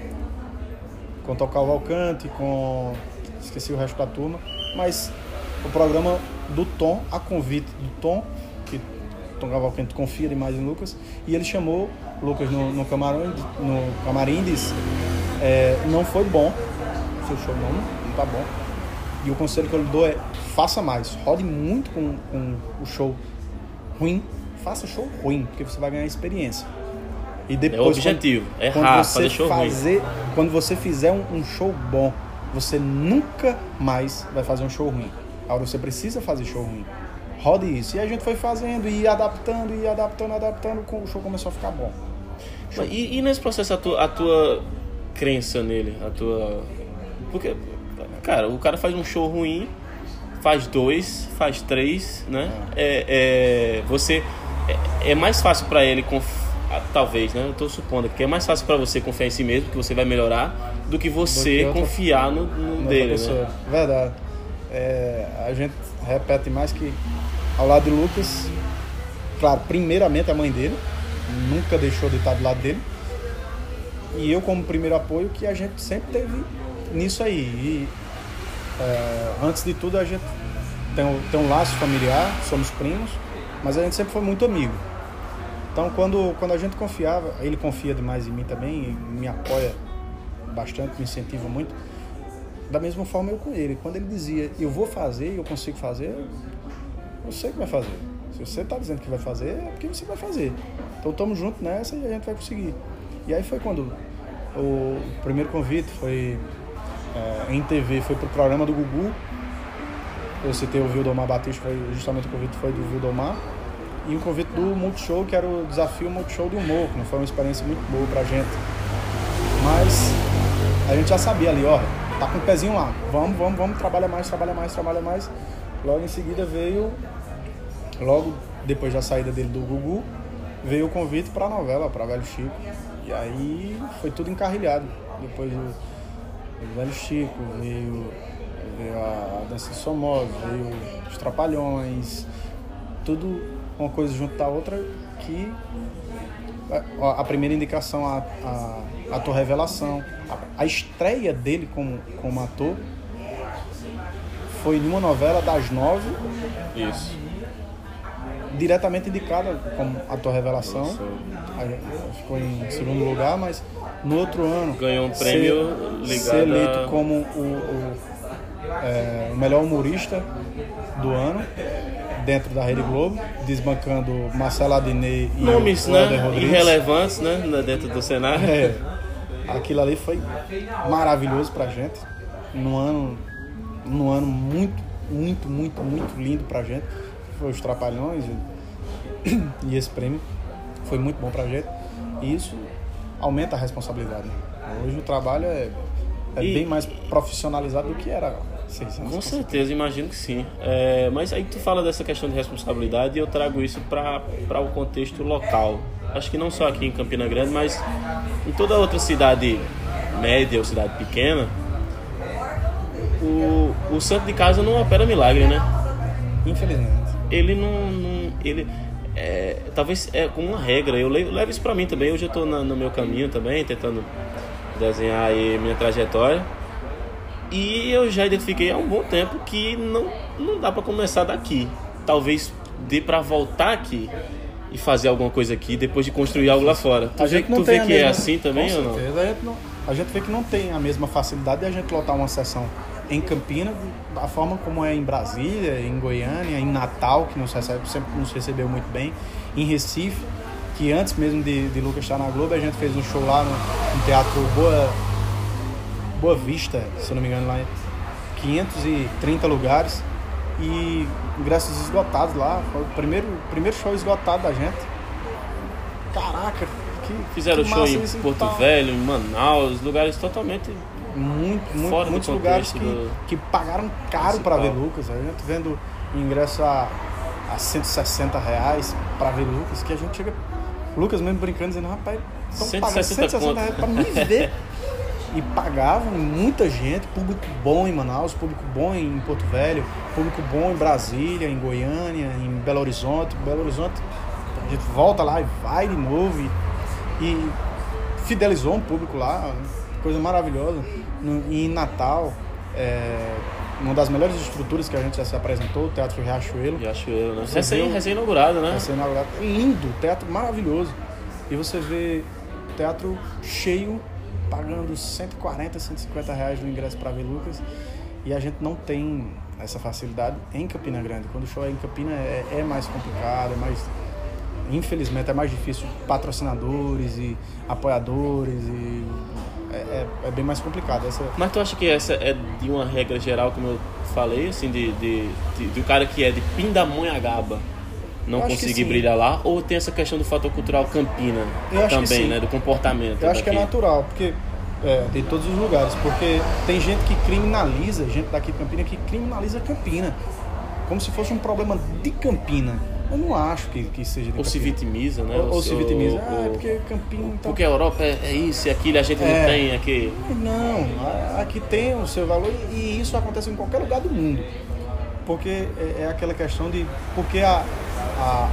com Tom Cavalcante, com esqueci o resto da turma, mas o programa do Tom, a convite do Tom, Tom Cavalcante confia demais em Lucas, e ele chamou Lucas no, no, camarão, no camarim e disse, é, não foi bom, seu show não, não tá bom. E o conselho que eu lhe dou é, faça mais, rode muito com, com o show ruim, faça show ruim, porque você vai ganhar experiência. E depois, é o objetivo, quando, é quando você fazer show fazer, ruim. Quando você fizer um, um show bom, você nunca mais vai fazer um show ruim. Agora você precisa fazer show ruim rode isso. E a gente foi fazendo, e adaptando, e adaptando, adaptando, o show começou a ficar bom. E, e, nesse processo a tua, a tua crença nele, a tua. Porque, cara, o cara faz um show ruim, faz dois, faz três, né? É, é você. É, é, mais fácil para ele conf... talvez, né? Eu tô supondo que é mais fácil para você confiar em si mesmo, que você vai melhorar, do que você do que confiar no, no dele, né? Verdade. É, a gente repete mais que ao lado de Lucas, claro, primeiramente a mãe dele, nunca deixou de estar do lado dele. E eu como primeiro apoio que a gente sempre teve nisso aí. E é, antes de tudo a gente tem, tem um laço familiar, somos primos, mas a gente sempre foi muito amigo. Então quando, quando a gente confiava, ele confia demais em mim também, me apoia bastante, me incentiva muito. Da mesma forma eu com ele. Quando ele dizia, eu vou fazer, eu consigo fazer, você que vai fazer. Se você está dizendo que vai fazer, é porque você vai fazer. Então estamos juntos nessa e a gente vai conseguir. E aí foi quando o primeiro convite foi é, em TV, foi pro programa do Gugu. Eu citei o Vildomar Batista, foi justamente o convite foi do Vildomar. E o convite do Multishow, que era o desafio Multishow de humor, que não foi uma experiência muito boa pra gente. Mas a gente já sabia ali, ó, tá com o pezinho lá. Vamos, vamos, vamos, trabalha mais, trabalha mais, trabalha mais. Logo em seguida veio, logo depois da saída dele do Gugu, veio o convite para a novela, para Velho Chico. E aí foi tudo encarrilhado. Depois do, do Velho Chico, veio, veio a Dança Somosa, veio os Trapalhões, tudo uma coisa junto da outra que a, a primeira indicação, a, a, a tua revelação, a, a estreia dele como, como ator foi numa novela das nove. Isso. Diretamente indicada como ator revelação. Aí, ficou em segundo lugar, mas no outro ano. Ganhou um prêmio ser, ligado. Ser eleito como o, o, é, o melhor humorista do ano dentro da Rede Globo, desbancando Marcelo Adnet e Nomes, o né? Rodrigues. Irrelevantes, né? Dentro do cenário. É. Aquilo ali foi maravilhoso pra gente. No ano num ano muito, muito, muito, muito lindo pra gente. Foi os Trapalhões e, e esse prêmio foi muito bom pra gente. E isso aumenta a responsabilidade. Hoje o trabalho é, é E- bem mais profissionalizado do que era seis anos. Com certeza, imagino que sim. É, mas aí tu fala dessa questão de responsabilidade e eu trago isso para o contexto local. Acho que não só aqui em Campina Grande, mas em toda outra cidade média ou cidade pequena, o, o santo de casa não opera milagre, né? Infelizmente. Ele não. não- ele, é, talvez é como uma regra. Eu levo, levo isso pra mim também. Hoje eu tô na- no meu caminho também, tentando desenhar aí minha trajetória. E eu já identifiquei há um bom tempo que não, não dá pra começar daqui. Talvez dê pra voltar aqui e fazer alguma coisa aqui depois de construir algo lá fora. Tu A vê, gente não tu tem vê a que é mesma- assim também com ou não? certeza. A gente, não, a gente vê que não tem a mesma facilidade de a gente lotar uma sessão em Campina, da forma como é em Brasília, em Goiânia, em Natal, que nos recebe, sempre nos recebeu muito bem, em Recife, que antes mesmo de, de Lucas estar na Globo, a gente fez um show lá no, no Teatro Boa, Boa Vista, se eu não me engano, lá em 530 lugares e ingressos esgotados lá. Foi o primeiro, primeiro show esgotado da gente. Caraca, que Fizeram que show em Porto tá? Velho, em Manaus, lugares totalmente. Muito, muito, muitos lugares que, do- que pagaram caro para ver Lucas. A gente vendo ingresso a, a 160 reais para ver Lucas, que a gente chega. Lucas mesmo brincando, dizendo, rapaz, estão pagando 160 160 reais para me ver. E pagavam muita gente, público bom em Manaus, público bom em Porto Velho, público bom em Brasília, em Goiânia, em Belo Horizonte. Belo Horizonte, a gente volta lá e vai de novo e, e fidelizou um público lá, coisa maravilhosa. No, e em Natal, é, uma das melhores estruturas que a gente já se apresentou, o Teatro Riachuelo. Riachuelo, né? Recém, viu- recém-inaugurado, né? Ser inaugurado. Lindo, teatro maravilhoso. E você vê teatro cheio, pagando 140, 150 reais no ingresso para ver Lucas. E a gente não tem essa facilidade em Campina Grande. Quando o show é em Campina é, é mais complicado, é mais. Infelizmente é mais difícil patrocinadores e apoiadores e é, é- é bem mais complicado. Essa, Mas tu acha que essa é de uma regra geral, como eu falei, assim, de, de, de, do cara que é de Pindamonhangaba não conseguir brilhar lá? Ou tem essa questão do fator cultural Campina também, né? Do comportamento. Eu acho que é natural, porque é, de todos os lugares, porque tem gente que criminaliza, gente daqui de Campina que criminaliza Campina, como se fosse um problema de Campina. Eu não acho que, que seja Ou se vitimiza, né? Ou, ou se vitimiza. ou- Ah, é porque Campina então. Porque a Europa é, é isso e aquilo, a gente É. não tem aqui. Não, aqui tem o seu valor e isso acontece em qualquer lugar do mundo. Porque é, é aquela questão de porque a, a,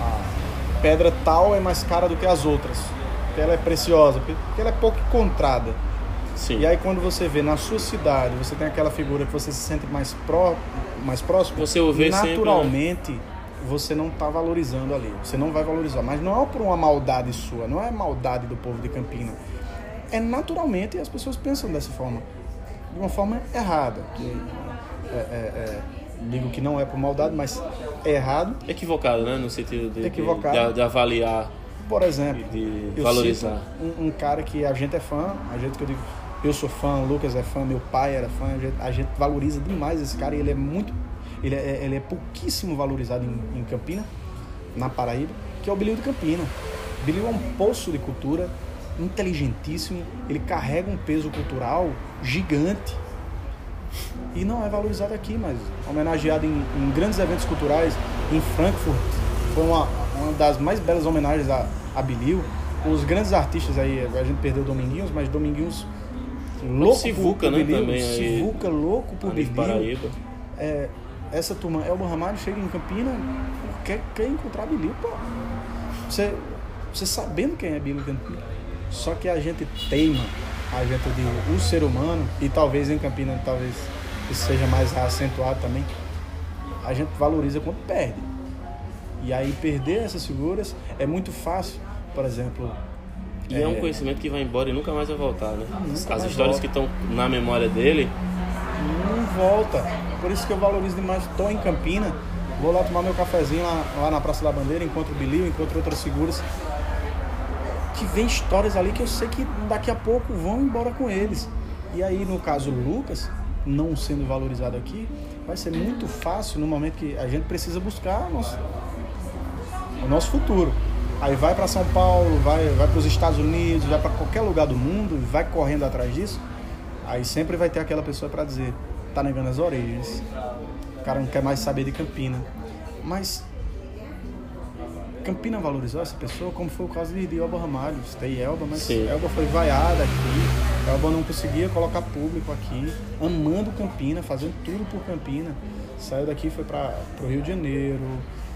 a pedra tal é mais cara do que as outras. Porque ela é preciosa, porque ela é pouco encontrada. Sim. E aí quando você vê na sua cidade, você tem aquela figura que você se sente mais, pró, mais próximo, Você vê sempre, né? Você não está valorizando ali. Você não vai valorizar. Mas não é por uma maldade sua, não é maldade do povo de Campina. É naturalmente as pessoas pensam dessa forma. De uma forma errada. Que é, é, é, digo que não é por maldade, mas é errado. Equivocado, né? No sentido de, de- de, avaliar Por exemplo, de valorizar. um, um cara que a gente é fã, a gente que eu digo, eu sou fã, o Lucas é fã, meu pai era fã, a gente, a gente valoriza demais esse cara e ele é muito, ele é, ele é pouquíssimo valorizado em, em Campina, na Paraíba, que é o Bilil de Campina. Bilil é um poço de cultura, inteligentíssimo, ele carrega um peso cultural gigante e não é valorizado aqui, mas homenageado em, em grandes eventos culturais, em Frankfurt, foi uma, uma das mais belas homenagens a, a Bilil. Os grandes artistas aí, a gente perdeu Dominguinhos, mas Dominguinhos louco Sivuca, por, né, Bilil, também aí. Sivuca louco por Bilil. Paraíba. É, essa turma, Elba Ramalho chega em Campina, quer, quer encontrar Bilil, pô. Você, você sabendo quem é Bilil Campina. Só que a gente teima, a gente digo, o ser humano, e talvez em Campina, talvez isso seja mais acentuado também, a gente valoriza quando perde. E aí perder essas figuras é muito fácil, por exemplo. E é, um conhecimento que vai embora e nunca mais vai voltar, né? As histórias volta. que estão na memória dele, não volta. Por isso que eu valorizo demais. Estou em Campina, vou lá tomar meu cafezinho lá, lá na Praça da Bandeira, encontro o Bilil, encontro outras figuras. Que vem histórias ali que eu sei que daqui a pouco vão embora com eles. E aí, no caso, o Lucas, não sendo valorizado aqui, vai ser muito fácil no momento que a gente precisa buscar o nosso, o nosso futuro. Aí vai para São Paulo, vai, vai para os Estados Unidos, vai para qualquer lugar do mundo, vai correndo atrás disso. Aí sempre vai ter aquela pessoa para dizer: tá negando as origens, o cara não quer mais saber de Campina. Mas Campina valorizou essa pessoa, como foi o caso de, de Elba Ramalho. Tem Elba, mas Sim. Elba foi vaiada aqui. Elba não conseguia colocar público aqui, amando Campina, fazendo tudo por Campina. Saiu daqui, foi para o Rio de Janeiro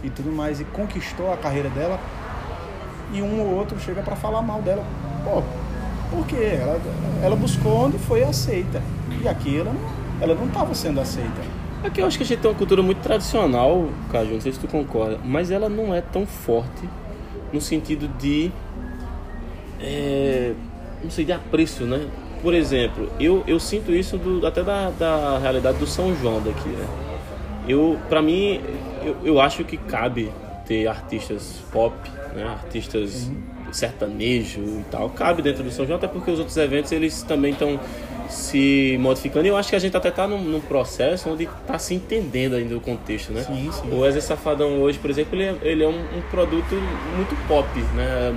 e tudo mais, e conquistou a carreira dela. E um ou outro chega para falar mal dela. Pô, por quê? Ela, ela buscou onde foi aceita. E aqui ela, não- ela não estava sendo aceita. Aqui eu acho que a gente tem uma cultura muito tradicional, Caju, não sei se tu concorda, mas ela não é tão forte no sentido de. é, não sei, de apreço, né? Por exemplo, eu, eu sinto isso do- até da, da realidade do São João daqui, né? Eu, pra mim, eu, eu acho que cabe ter artistas pop, né? Artistas sertanejo e tal. Cabe dentro do São João, até porque os outros eventos eles também estão se modificando. E eu acho que a gente até tá num, num processo onde tá se entendendo ainda o contexto, né? Sim, sim. O Wesley Safadão hoje, por exemplo, ele é, ele é um, um produto muito pop, né?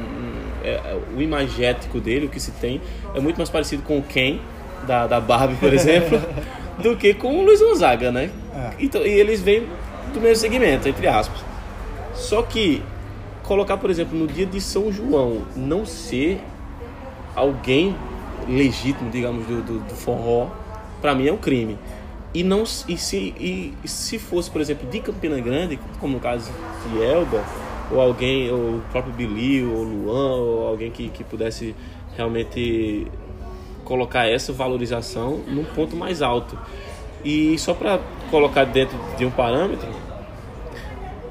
É- é- o imagético dele, o que se tem, é muito mais parecido com o Ken, da, da Barbie, por exemplo, do que com o Luiz Gonzaga, né? É. Então, e eles vêm do mesmo segmento, entre aspas. Só que colocar, por exemplo, no dia de São João, não ser alguém legítimo, digamos, do, do, do forró, pra mim é um crime. E não e se e se fosse, por exemplo, de Campina Grande, como no caso de Elba, ou alguém, ou o próprio Billy, ou Luan, ou alguém que, que pudesse realmente colocar essa valorização num ponto mais alto. E só para colocar dentro de um parâmetro,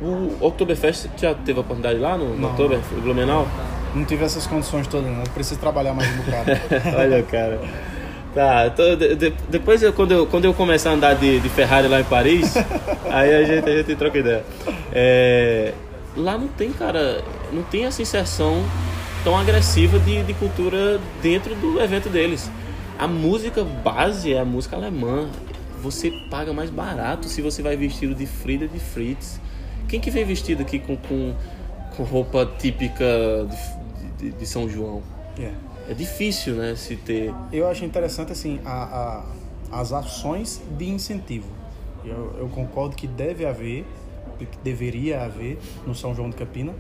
o Oktoberfest já teve a oportunidade lá no, no. Oktober, Blumenau? Não tive essas condições todas, não. Eu preciso trabalhar mais um bocado. Olha, cara. Tá, então, de- de- depois eu, quando, eu, quando eu começar a andar de, de Ferrari lá em Paris, aí a gente, a gente troca ideia. É, lá não tem, cara, não tem essa inserção tão agressiva de, de cultura dentro do evento deles. A música base é a música alemã. Você paga mais barato se você vai vestido de Frida de Fritz. Quem que vem vestido aqui com, com, com roupa típica de, de- de São João? É. É difícil, né, se ter. Eu acho interessante assim a, a- as ações de incentivo. Eu, eu concordo que deve haver, que deveria haver no São João de Campina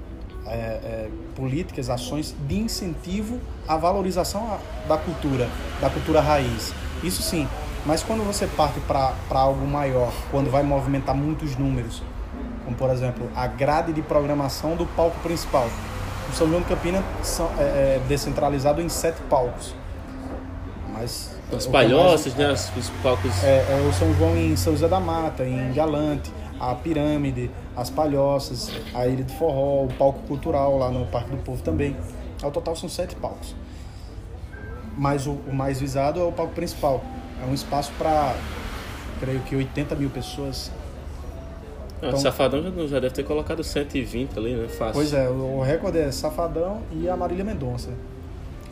é, é, políticas, ações de incentivo à valorização da cultura, da cultura raiz. Isso sim. Mas quando você parte para algo maior, quando vai movimentar muitos números, como por exemplo a grade de programação do palco principal. O São João de Campina são, é, é descentralizado em sete palcos. Mas As mais- palhoças, né? Os, os palcos. É, é o São João em São José da Mata, em Galante, a Pirâmide, as Palhoças, a Ilha do Forró, o palco cultural lá no Parque do Povo também. Ao total são sete palcos. Mas o, o mais visado é o palco principal. É um espaço para, creio que 80 mil pessoas. Ah, então- Safadão já, já deve ter colocado 120 ali, né? Fácil. Pois é, o recorde é Safadão e a Marília Mendonça.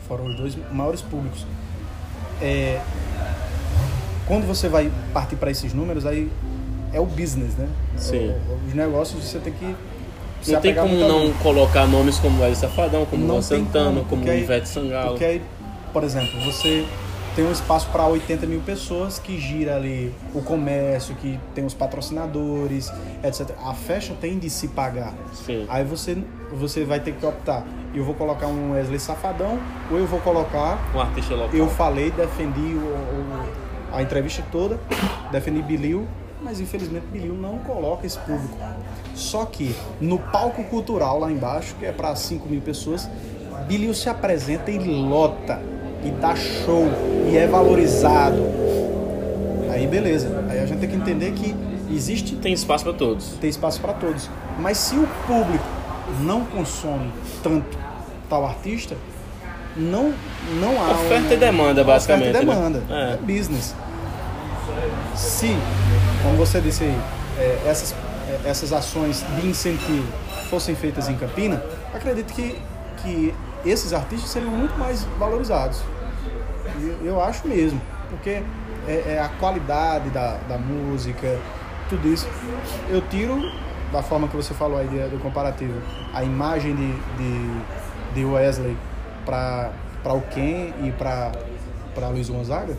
Foram os dois maiores públicos. É, quando você vai partir para esses números, aí é o business, né? Sim. O- Os negócios você tem que. Não tem como não colocar nomes como Hélio Safadão, como Luan Santana, como, como aí- Ivete Sangalo. Porque aí, por exemplo, você tem um espaço para 80 mil pessoas que gira ali o comércio, que tem os patrocinadores, etc. A fashion tem de se pagar. Sim. Aí você, você vai ter que optar. Eu vou colocar um Wesley Safadão ou eu vou colocar. Um artista local. Eu falei, defendi o, o- a entrevista toda, defendi Bilil, mas infelizmente Bilil não coloca esse público. Só que no palco cultural lá embaixo, que é para 5 mil pessoas, Bilil se apresenta e lota, e dá show, e é valorizado. Aí beleza. Aí a gente tem que entender que existe Tem espaço para todos. tem espaço para todos. Mas se o público não consome tanto tal artista, não, não há. Oferta uma- e demanda, basicamente, Oferta e né? demanda. É. É. business. Se, como você disse aí, é, essas, é, essas ações de incentivo fossem feitas em Campina, acredito que, que esses artistas seriam muito mais valorizados. E Eu acho mesmo. Porque é, é a qualidade da, da música, tudo isso. Eu tiro da forma que você falou aí do comparativo, a imagem de, de, de Wesley para o Ken e para Luiz Gonzaga,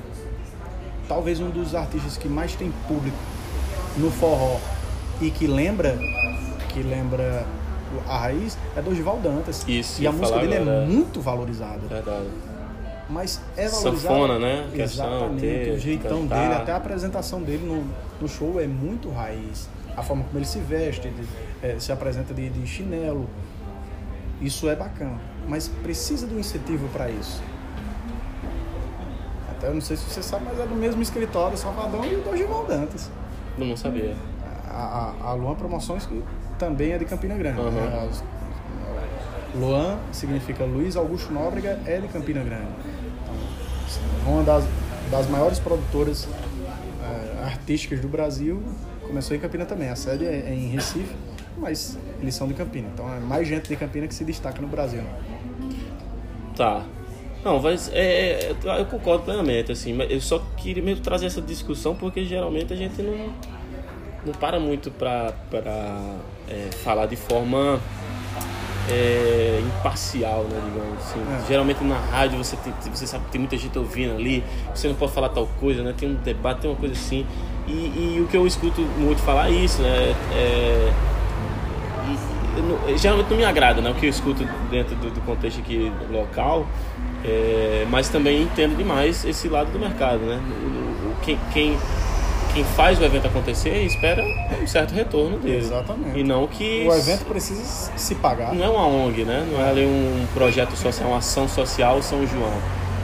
talvez um dos artistas que mais tem público no forró e que lembra que lembra a raiz é Dorival Dantas. Isso, e a música dele agora. é muito valorizada. Verdade. Mas é valorizada. Sanfona, né? Questão, Exatamente. ter, o jeitão cantar. dele, até a apresentação dele no, no show é muito raiz. A forma como ele se veste, de- é, se apresenta de, de chinelo. Isso é bacana. Mas precisa de um incentivo para isso. Até eu não sei se você sabe, mas é do mesmo escritório, Salvador e o Dorival Dantas. Eu não sabia. A, a, a Luan Promoções, que também é de Campina Grande. Uhum. né? Luan significa Luiz Augusto Nóbrega, é de Campina Grande. Então, uma das, das maiores produtoras eh, artísticas do Brasil começou em Campina também. A sede é, é em Recife, mas eles são de Campina. Então é mais gente de Campina que se destaca no Brasil. né? Tá. Não, mas é, é, eu concordo plenamente, assim, mas eu só queria mesmo trazer essa discussão porque geralmente a gente não, não para muito pra é, falar de forma é, imparcial, né, digamos assim. É. Geralmente na rádio você, tem, você sabe que tem muita gente ouvindo ali, você não pode falar tal coisa, né, tem um debate, tem uma coisa assim. E, e o que eu escuto muito falar é isso, né, é, não- geralmente não me agrada né, o que eu escuto dentro do, do contexto aqui local, é, mas também entendo demais esse lado do mercado. Né? O- o- quem, quem, quem faz o evento acontecer espera um certo retorno dele. Exatamente. E não que. O evento precisa se pagar. Não é uma ONG, né? não é ali um projeto social, uma ação social São João.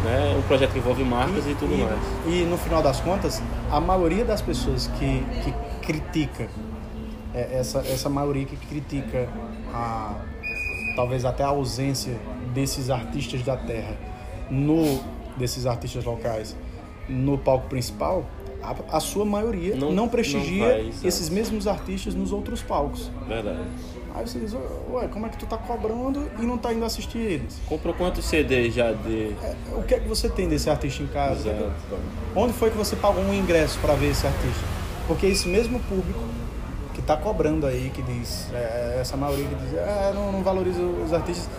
Né? É um projeto que envolve marcas e, tudo e, mais. E no final das contas, a maioria das pessoas que, que critica, é, essa, essa maioria que critica a, talvez até a ausência desses artistas da terra, no desses artistas locais, no palco principal, a, a sua maioria Não- não, não prestigia vai, exato. esses mesmos artistas nos outros palcos. Verdade. Aí você diz, ué, como é que tu tá cobrando e não tá indo assistir eles? Comprou quantos CDs já de. É, o que é que você tem desse artista em casa? Exato. Onde foi que você pagou um ingresso para ver esse artista? Porque esse mesmo público que está cobrando aí, que diz, é, essa maioria que diz, ah, não, não valoriza os artistas,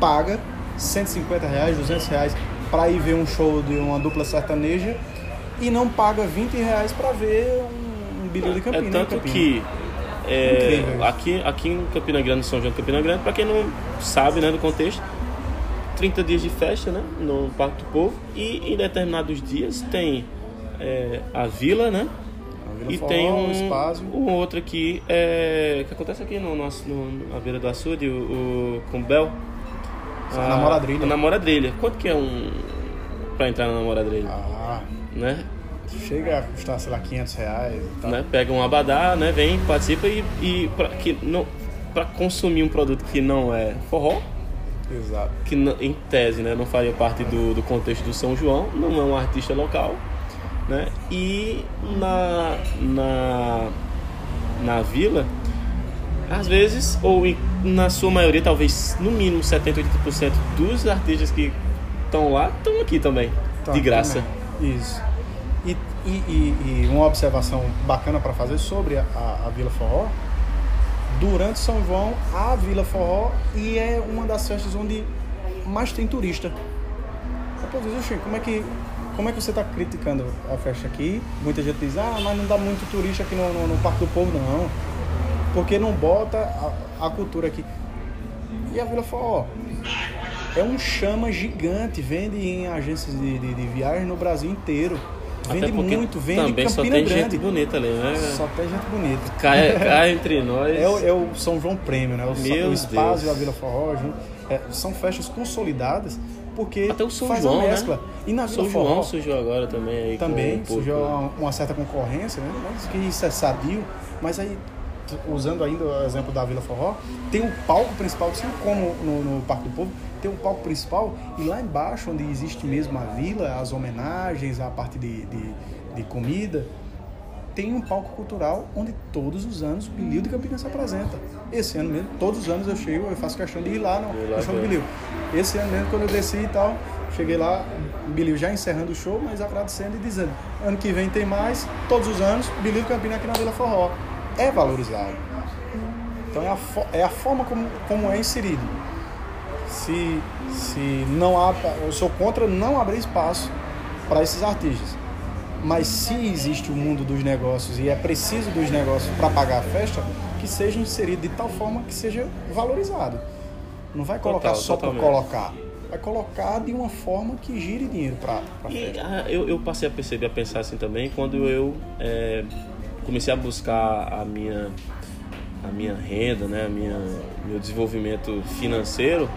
paga 150 reais, 200 reais para ir ver um show de uma dupla sertaneja e não paga 20 reais para ver um, um bilhão de Campina. É tanto Campina. que é, aqui, aqui em Campina Grande, São João de Campina Grande, para quem não sabe né, do contexto, 30 dias de festa né, no Parque do Povo e em determinados dias tem é, a vila, né? A Vila E Forró, tem um, um outro aqui é, que acontece aqui no nosso, no, na beira do açude, o, o Cumbel. A Namoradrilha. A Namoradrilha. Quanto que é um para entrar na Namoradrilha? Ah, Né? chega a custar, sei lá, 500 reais e tal. né? Pega um abadá, né? Vem, participa e, e para que não para consumir um produto que não é forró, Exato. que em tese, né, não faria parte do, do contexto do São João, não é um artista local, né? E na na na vila às vezes, ou em- na sua maioria, talvez no mínimo 70, 80% dos artistas que estão lá estão aqui também, Tá, de graça. também. Isso. E, e, e- uma observação bacana para fazer sobre a, a Vila Forró. Durante São João, a Vila Forró e é uma das festas onde mais tem turista. Pô, diz, "Oxê, como é que como é que você está criticando a festa aqui? Muita gente diz, ah, mas não dá muito turista aqui no, no, no Parque do Povo, não. Porque não bota a, a cultura aqui. E a Vila Forró? É um chama gigante, vende em agências de, de, de viagem no Brasil inteiro. Vende muito, vende também só Campina tem Grande. gente bonita ali, né? Só tem gente bonita. Cai, cai entre nós. É o, é o São João Prêmio, né? O, Meu o Espaço e a Vila Forró. É, são festas consolidadas porque Até o São faz João, a mescla. né? E na Vila São Forró João surgiu agora também aí. também um surgiu uma, uma certa concorrência, né? Mas que isso é sadio. Mas aí, usando ainda o exemplo da Vila Forró, tem o palco principal, assim como no, no Parque do Povo, tem um palco principal e lá embaixo, onde existe mesmo a vila, as homenagens, a parte de, de, de comida, tem um palco cultural onde todos os anos o Bilil de Campinas se apresenta. Esse ano mesmo, todos os anos eu chego, eu faço questão de ir lá no, lá no show do. Bilil. Esse ano mesmo, quando eu desci e tal, cheguei lá, Bilil já encerrando o show, mas agradecendo e dizendo: ano que vem tem mais, todos os anos, Bilil Campina aqui na Vila Forró. É valorizado. Então é a, é a forma como, como é inserido. Se, se não há. Eu sou contra não abrir espaço para esses artistas. Mas se existe o mundo dos negócios e é preciso dos negócios para pagar a festa, que seja inserido de tal forma que seja valorizado. Não vai colocar Total, só para colocar. Vai colocar de uma forma que gire dinheiro para a festa. Ah, eu, eu passei a perceber, a pensar assim também, quando eu é, comecei a buscar a minha, a minha renda, né, a minha, meu desenvolvimento financeiro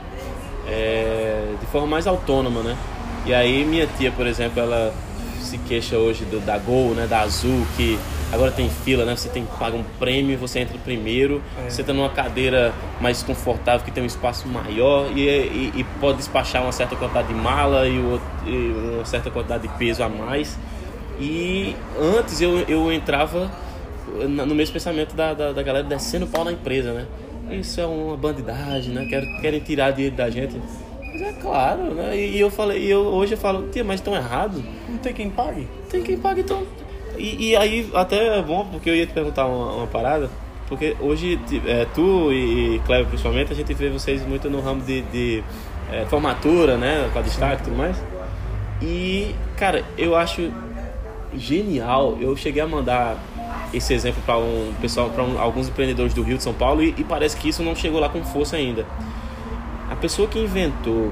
é, de forma mais autônoma, né? E aí minha tia, por exemplo, ela se queixa hoje do, da Gol, né, da Azul, que agora tem fila, né? Você tem que pagar um prêmio, você entra primeiro, é. você está numa cadeira mais confortável, que tem um espaço maior e, e, e pode despachar uma certa quantidade de mala e, e, uma certa quantidade de peso a mais. E antes eu, eu entrava no mesmo pensamento da, da, da galera descendo o pau na empresa, né? Isso é uma bandidagem, né? Querem, tirar dinheiro da gente. Mas é claro, né? E, eu falei, e eu, hoje eu falo, tia, mas estão errado. Não tem quem pague? Tem quem pague, então. E, e aí, até é bom, porque eu ia te perguntar uma, uma parada. Porque hoje, é, tu e Cleber principalmente, a gente vê vocês muito no ramo de, de é, formatura, né? Com a destaque e tudo mais. E, cara, eu acho genial. Eu cheguei a mandar esse exemplo para um pessoal, para um, alguns empreendedores do Rio de São Paulo e, e, parece que isso não chegou lá com força ainda. A pessoa que inventou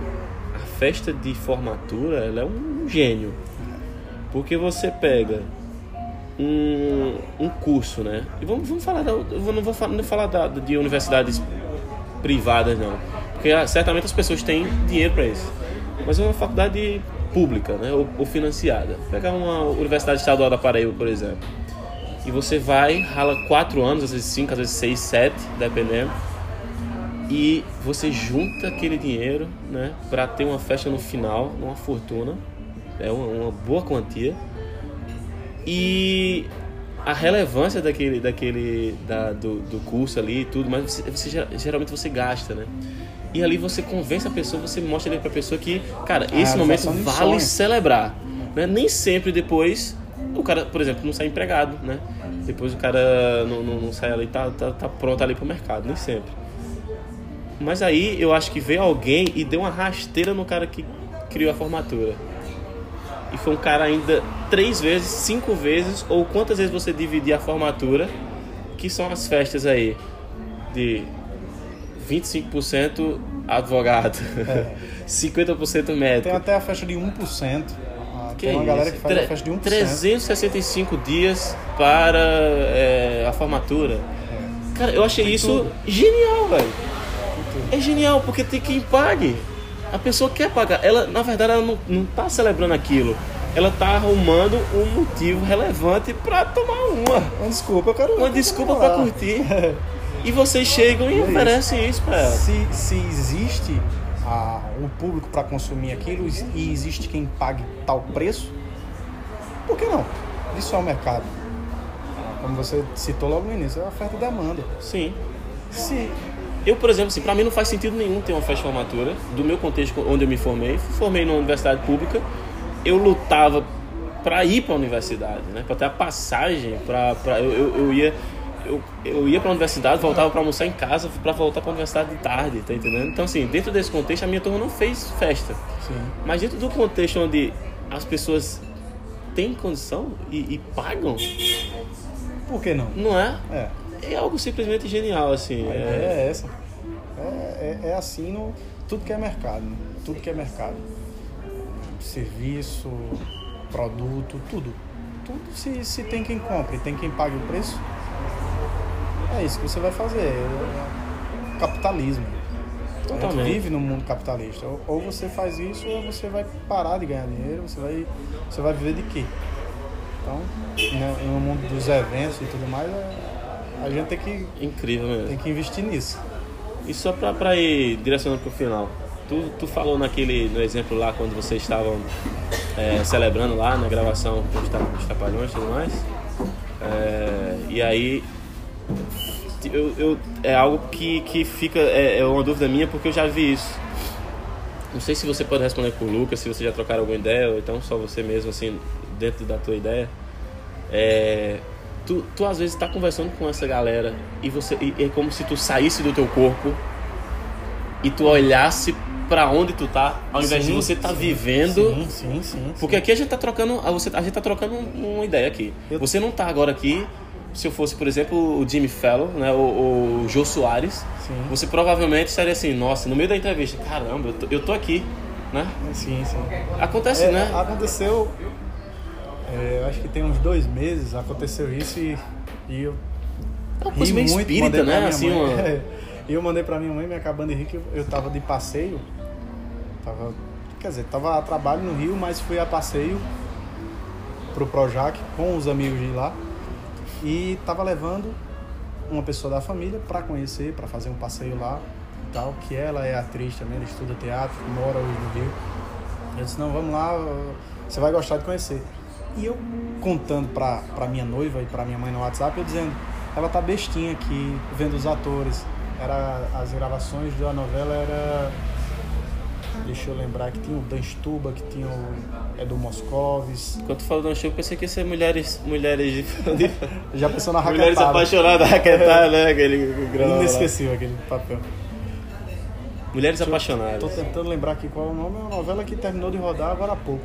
a festa de formatura, ela é um gênio, porque você pega um, um curso, né? E vamos, vamos falar da, eu não vou falar, não falar da, de universidades privadas não, porque ah, certamente as pessoas têm dinheiro para isso, mas é uma faculdade pública, né? Ou, ou financiada. Pegar uma universidade estadual da Paraíba, por exemplo e você vai, rala quatro anos, às vezes cinco, às vezes seis, sete, dependendo. E você junta aquele dinheiro, né, para ter uma festa no final, uma fortuna, é uma, uma boa quantia. E a relevância daquele, daquele da, do, do curso ali e tudo, mas você, você, geralmente você gasta, né? E ali você convence a pessoa, você mostra ali pra pessoa que, cara, esse ah, momento vale celebrar. Né? Nem sempre depois o cara, por exemplo, não sai empregado, né? Depois o cara não, não, não sai ali, tá, tá, tá pronto ali pro mercado, nem sempre. Mas aí eu acho que veio alguém e deu uma rasteira no cara que criou a formatura. E foi um cara ainda três vezes, cinco vezes, ou quantas vezes você dividir a formatura, que são as festas aí de 25% advogado, é. 50% médico. Tem até a festa de 1%. Que Tem uma isso? galera que faz Tre festa de 1%. 365 dias para é, a formatura. É. Cara, eu achei tem isso tudo. genial, velho. É genial, porque tem quem pague. A pessoa quer pagar. Ela, na verdade, ela não, não tá celebrando aquilo. Ela tá arrumando um motivo relevante para tomar uma. Uma desculpa, eu quero Uma desculpa para curtir. e vocês chegam e, e é oferecem isso, isso para ela. Se, se existe a, o público para consumir aquilo e existe quem pague tal preço, por que não? Isso é o mercado. Como você citou logo no início, é oferta e demanda. Sim. Sim. Eu, por exemplo, assim, para mim não faz sentido nenhum ter uma festa de formatura, do meu contexto onde eu me formei. Formei numa universidade pública, eu lutava para ir para a universidade, né? Para ter a passagem, para eu, eu, eu ia eu, eu ia para a universidade, voltava para almoçar em casa, para voltar para a universidade de tarde, tá entendendo? Então, assim, dentro desse contexto, a minha turma não fez festa. Sim. Mas dentro do contexto onde as pessoas têm condição e, e pagam. Por que não? Não é? É. É algo simplesmente genial, assim. A é... ideia é essa. É, é, é, assim no tudo que é mercado, né? Tudo que é mercado. Serviço, produto, tudo. Tudo se, se tem quem compre, tem quem pague o preço, é isso que você vai fazer. É capitalismo. Totalmente. A gente vive no mundo capitalista. Ou você faz isso ou você vai parar de ganhar dinheiro, você vai, você vai viver de quê? Então, né, no mundo dos eventos e tudo mais, é, a gente tem que. Incrível mesmo. Tem que investir nisso. E só pra, pra ir direcionando pro final. Tu, tu falou naquele, no exemplo lá, quando vocês estavam é, celebrando lá na gravação dos Trapalhões e tudo mais. É, e aí eu, eu, é algo que, que fica, é, é uma dúvida minha porque eu já vi isso. Não sei se você pode responder por Lucas, se você já trocaram alguma ideia, ou então só você mesmo, assim, dentro da tua ideia. É, tu, tu às vezes tá conversando com essa galera e você e, é como se tu saísse do teu corpo e tu olhasse para onde tu tá, ao invés sim, de você tá sim, vivendo. Sim, sim, sim. Porque aqui a gente tá trocando, a, você, a gente tá trocando uma ideia aqui. Eu... Você não tá agora aqui se eu fosse, por exemplo, o Jimmy Fallon, né, o, o Jô Soares, sim. você provavelmente estaria assim, nossa, no meio da entrevista, caramba, eu tô, eu tô aqui, né? Sim, sim. Acontece, é, né? Aconteceu, é, acho que tem uns dois meses, aconteceu isso e, e eu é uma coisa meio muito, espírita, né? Assim, mãe, uma... é, e eu mandei pra minha mãe, me acabando de rir, que eu, eu tava de passeio, tava, quer dizer, tava a trabalho no Rio, mas fui a passeio pro Projac com os amigos de lá e tava levando uma pessoa da família para conhecer, para fazer um passeio lá e tal, que ela é atriz também, ela estuda teatro, mora hoje no Rio. Eu disse, não, vamos lá, você vai gostar de conhecer. E eu contando pra minha noiva e pra minha mãe no WhatsApp, eu dizendo, ela tá bestinha aqui, vendo os atores. Era, as gravações da novela era Deixa eu lembrar que tinha o Dan Stuba, que tinha o Edu Moscovis. Quando tu falou Dan Stuba, eu pensei que ia ser mulheres, mulheres de... Já pensou na raquetada. Mulheres apaixonadas, raquetada, né? Aquele Inesquecível aquele papel. Mulheres Deixa apaixonadas. Tô tentando lembrar aqui qual é o nome. É uma novela que terminou de rodar agora há pouco.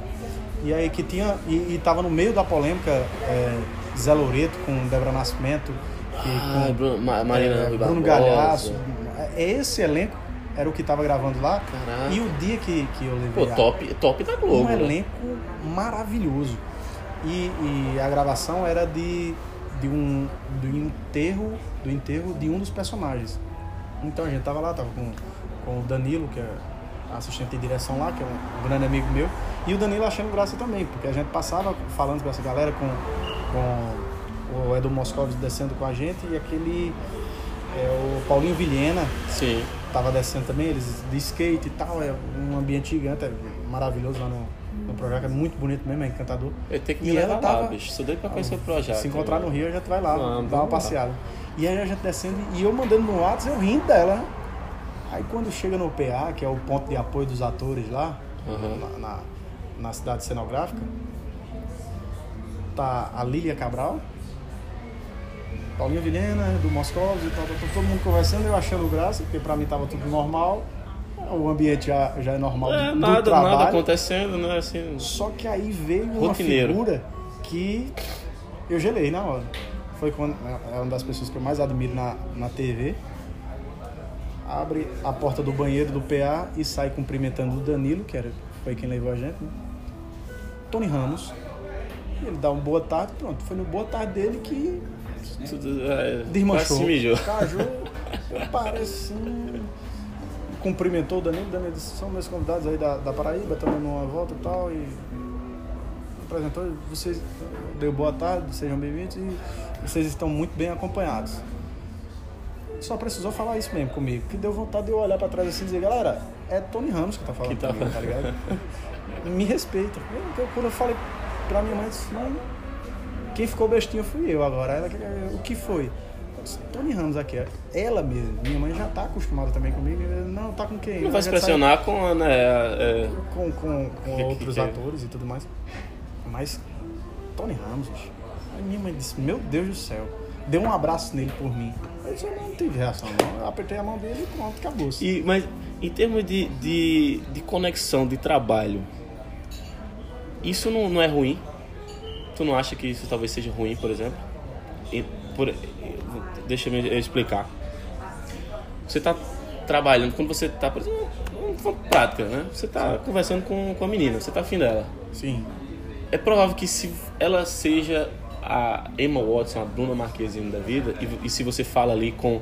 E aí que tinha... E, e tava no meio da polêmica é, Zé Loreto com Débora Nascimento. Ah, com, Bruno, Marina é, Bruno Galhaço. É esse elenco era o que tava gravando lá. Caraca. E o dia que, que eu levei. Pô, top, top da Globo. Um né? elenco maravilhoso. E, e, a gravação era de, de um do enterro, do enterro de um dos personagens. Então a gente tava lá, tava com, com o Danilo, que é assistente de direção lá, que é um grande amigo meu, e o Danilo achando graça também, porque a gente passava falando com essa galera, com, com o Edu Moscovitz descendo com a gente e aquele é, o Paulinho Vilhena. Sim tava descendo também, eles de skate e tal, é um ambiente gigante, é maravilhoso lá no, no projeto, é muito bonito mesmo, é encantador. Eu tenho que me e levar tava, lá, bicho, sou doido pra conhecer o projeto. Se encontrar no Rio, a gente vai lá, vamos, dar uma passeada. E aí a gente descendo, e eu mandando no WhatsApp, eu rindo dela, né? Aí quando chega no PA, que é o ponto de apoio dos atores lá, uhum. na, na, na cidade cenográfica, tá a Lília Cabral, Paulinho Vilhena, do Moscovos e tal, tal, todo mundo conversando, eu achando graça, porque pra mim tava tudo normal. O ambiente já, já é normal é, do, nada, do trabalho. Nada acontecendo, né? Assim, Só que aí veio uma rotineiro. figura que eu gelei na hora. Foi quando, é uma das pessoas que eu mais admiro na, na TV. Abre a porta do banheiro do PA e sai cumprimentando o Danilo, que era, foi quem levou a gente, né? Tony Ramos. Ele dá uma boa tarde, pronto. Foi no boa tarde dele que tudo, é, Desmanchou. Se mijou. Caju, parece assim. Cumprimentou o Danilo, Danilo disse, são meus convidados aí da, da Paraíba, estamos numa volta e tal. E apresentou, vocês deu boa tarde, sejam bem-vindos e vocês estão muito bem acompanhados. Só precisou falar isso mesmo comigo, que deu vontade de eu olhar para trás assim e dizer, galera, é Tony Ramos que tá falando que tá... comigo, tá ligado? Me respeita. Eu, quando eu falei pra minha mãe, disse, não, quem ficou bestinho fui eu agora. Ela, o que foi? Tony Ramos aqui, ela mesmo, minha mãe já tá acostumada também comigo. Não, tá com quem? Não vai se pressionar sai... com, né, é... com, com, com que, outros que atores e tudo mais. Mas Tony Ramos, Aí minha mãe disse, meu Deus do céu. Deu um abraço nele por mim. Eu disse, não tive reação, não. Eu apertei a mão dele e pronto, acabou. -se. E, mas em termos de, de, de conexão, de trabalho, isso não, não é ruim? Tu não acha que isso talvez seja ruim, por exemplo? E, por, deixa eu explicar. Você está trabalhando, quando você está, por exemplo, uma prática, né? Você está conversando com, com a menina, você está afim dela. Sim. É provável que se ela seja a Emma Watson, a Bruna Marquezine da vida, e, e se você fala ali com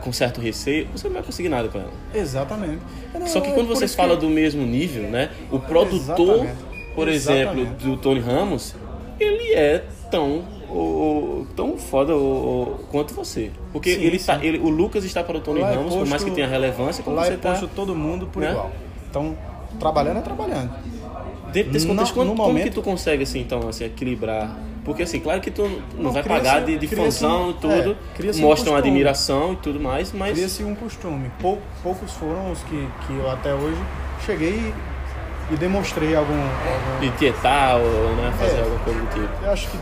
com certo receio, você não vai conseguir nada com ela. Exatamente. Não, Só que quando você fala que... do mesmo nível, né? O produtor, Exatamente. por exemplo, do Tony Ramos, ele é tão o, tão foda o, o, quanto você. Porque sim, ele sim. Tá, ele, o Lucas está para o Tony lá Ramos, é posto, por mais que tenha relevância, como lá você é tá, todo mundo por né? igual. Então, trabalhando é trabalhando. Dentro desse contexto, no, no como, momento, que tu consegue assim, então, assim, equilibrar? Porque assim, claro que tu não, não vai pagar de, de função e tudo, é, mostram um admiração e tudo mais, mas... Cria-se um costume. Pou, poucos foram os que, que eu até hoje cheguei e demonstrei algum. algum De tietar ou né, fazer É. alguma coisa do tipo. eu acho que.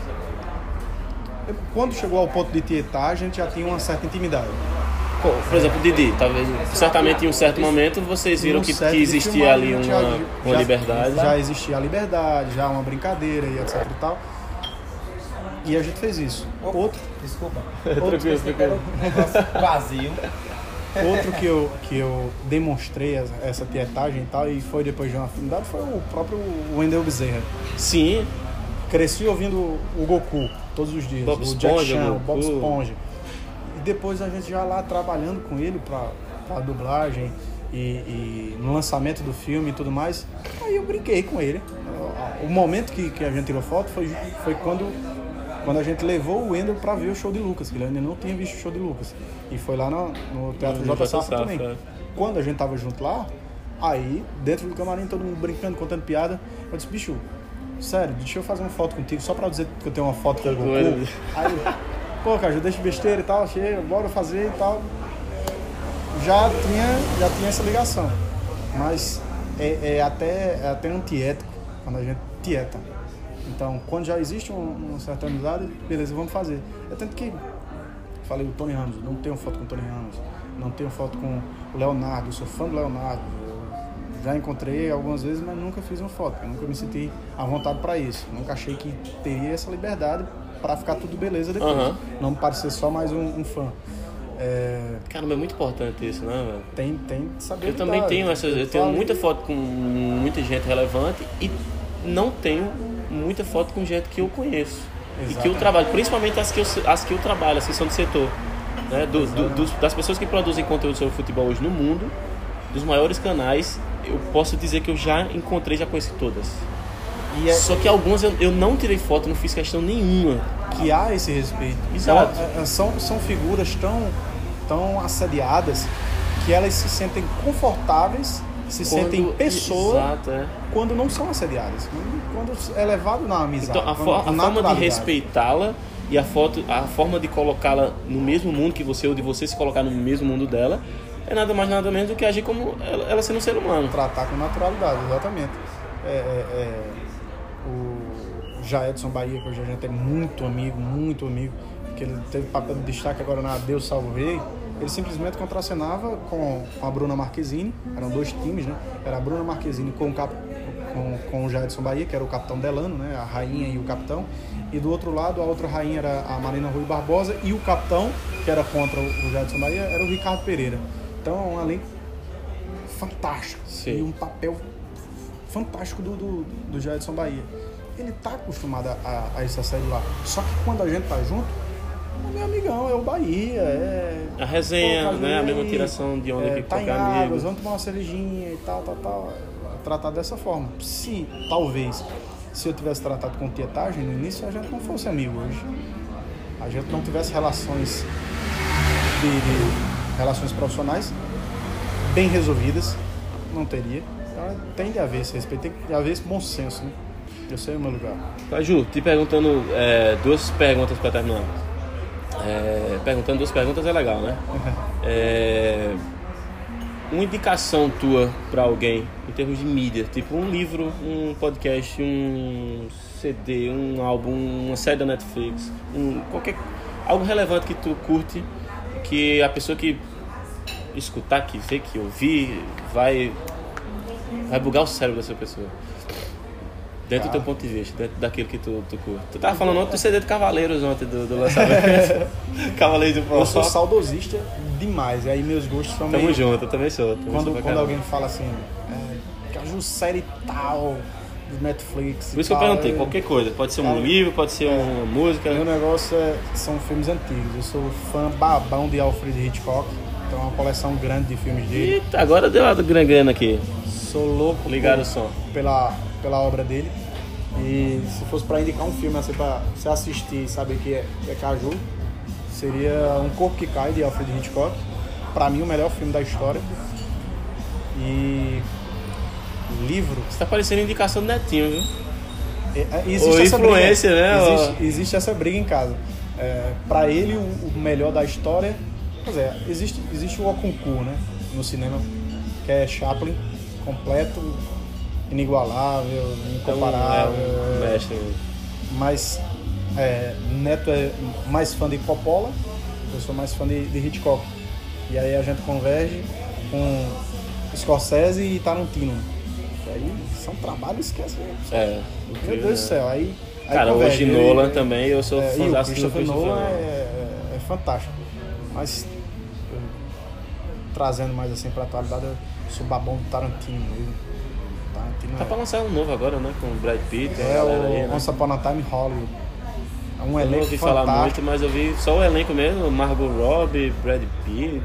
Quando chegou ao ponto de tietar, a gente já tinha uma certa intimidade. Por exemplo, Didi, talvez, certamente em um certo momento vocês viram No que, que existia ali uma, já- uma liberdade. Já existia a liberdade, já uma brincadeira e etc e tal. E a gente fez isso. Outro, Desculpa. Tranquilo, tranquilo. Um negócio vazio. Outro que, eu, que eu demonstrei essa- tietagem e tal, e foi depois de uma afinidade, foi o próprio Wendel Bezerra. Sim, Cresci ouvindo o Goku todos os dias, Bob o Esponja, Jack Chan, o. Bob Esponja. E depois a gente já lá trabalhando com ele pra, pra dublagem e, e no lançamento do filme e tudo mais, aí eu brinquei com ele. O momento que, que a gente tirou foto foi, foi quando, quando a gente levou o Wendel pra ver o show de Lucas, que ele ainda não tinha visto o show de Lucas. E foi lá no, no Teatro J. Safra também. é. Quando a gente tava junto lá, aí, dentro do camarim, todo mundo brincando, contando piada, eu disse, bicho, sério, deixa eu fazer uma foto contigo, só pra dizer que eu tenho uma foto com o Goku. Aí, pô, cara, já deixa besteira e tal, chega, bora fazer e tal. Já tinha, já tinha essa ligação. Mas é, é até, é até antiético quando a gente tieta. Então, quando já existe um- uma certa amizade, beleza, vamos fazer. É tanto que falei o Tony Ramos, não tenho foto com o Tony Ramos, não tenho foto com o Leonardo, eu sou fã do Leonardo. eu Já encontrei algumas vezes, mas nunca fiz uma foto, eu nunca me senti à vontade para isso. Nunca achei que teria essa liberdade para ficar tudo beleza depois. Aham. Não parecer só mais um, um fã. É, caramba, é muito importante isso, né, velho? tem, tem que saber Eu também tenho essas. Eu tenho falo- muita foto com muita gente relevante e não tenho muita foto com gente que eu conheço. E que eu Exatamente. trabalho, principalmente as que eu, as que eu trabalho, as que são do setor. Né? Do- do- dos- das pessoas que produzem conteúdo sobre futebol hoje no mundo, dos maiores canais, eu posso dizer que eu já encontrei, já conheci todas. É, Só que algumas eu, eu não tirei foto, não fiz questão nenhuma. que há esse respeito. Exato. Então, é, é, são, são figuras tão, tão assediadas que elas se sentem confortáveis, se sentem Quando- pessoa Exato, é. Quando não são assediadas. Quando é levado na amizade. Então, a, a forma de respeitá-la e a, foto, a forma de colocá-la no mesmo mundo que você, ou de você se colocar no mesmo mundo dela, é nada mais nada menos do que agir como ela, ela sendo um ser humano. Tratar com naturalidade, exatamente. É, é, é, o Jaedson Bahia, que hoje a gente é muito amigo, muito amigo, que ele teve papel de destaque agora na Deus Salvo Rei, ele simplesmente contracenava com, com a Bruna Marquezine, eram dois times, né? Era a Bruna Marquezine com o, cap, com, com o Jaedson Bahia, que era o capitão Delano, né? A rainha e o capitão. E do outro lado, a outra rainha era a Marina Rui Barbosa e o capitão, que era contra o o Jaedson Bahia, era o Ricardo Pereira. Então, é um elenco fantástico. Sim. E um papel fantástico do, do, do Jadson Bahia. Ele tá acostumado a, a, essa série lá. Só que quando a gente tá junto, é meu amigão, é o Bahia, é. A resenha, Pô, né? A mesma tiração de onda É, que tá em águas, amigo. vamos tomar uma cervejinha e tal, tal, tal. Tratar dessa forma. Se, talvez, se eu tivesse tratado com tietagem no início, a gente não fosse amigo hoje. A gente não tivesse relações de, de relações profissionais bem resolvidas, não teria. Então tem de haver esse respeito, tem de haver esse bom senso, né? Eu sei o meu lugar. Caju, te perguntando é, duas perguntas para terminar. É, perguntando duas perguntas é legal, né? É, uma indicação tua para alguém em termos de mídia, tipo um livro, um podcast, um CD, um álbum, uma série da Netflix, um, qualquer algo relevante que tu curte, que a pessoa que escutar, que ver, que ouvir, vai vai bugar o cérebro dessa pessoa. Dentro do Tá. teu ponto de vista, dentro daquilo que tu, tu curte. Tu tava falando ontem do CD de Cavaleiros ontem, do, do lançamento. Cavaleiros do Eu sou Forró. saudosista demais, e aí meus gostos são Tamo meio... junto, eu também sou. sou Quando, quando alguém fala assim, é, Caju série tal, do Netflix. Por isso que eu perguntei, é- qualquer coisa. Pode ser um Cara, livro, pode ser uma música. Meu negócio é, são filmes antigos. Eu sou fã babão de Alfred Hitchcock. Então é uma coleção grande de filmes dele. Eita, agora deu uma grana aqui. Sou louco Ligaram o som. pela, pela obra dele. E se fosse pra indicar um filme assim pra você assistir e saber que é, que é Caju, seria Um Corpo que Cai, de Alfred Hitchcock. Pra mim, o melhor filme da história. E livro. Você tá parecendo indicação do Netinho, viu? É, é, existe Ou essa influência, briga, né, Existe, existe essa briga em casa. É, para ele, o, o melhor da história. Quer dizer, existe, existe o Okunku, né? No cinema, que é Chaplin. completo, inigualável, incomparável. é um mestre. Mas é, Neto é mais fã de Coppola, eu sou mais fã de, de Hitchcock. E aí a gente converge com Scorsese e Tarantino. E aí são trabalhos que assim, É. meu Deus do céu, aí. aí Cara, converge. hoje Ele- Nolan também, eu sou é, fãzaço do Christopher Christopher Nolan é, é- é fantástico. Mas eu- trazendo mais assim pra atualidade, eu sou babão do Tarantino mesmo. Tá pra lançar um novo agora, né? Com o Brad Pitt, a é, aí, o né? Once Upon a Time Hollywood. É um Eu não elenco ouvi falar muito, fantástico. mas eu vi só o elenco mesmo, Margot Robbie, Brad Pitt,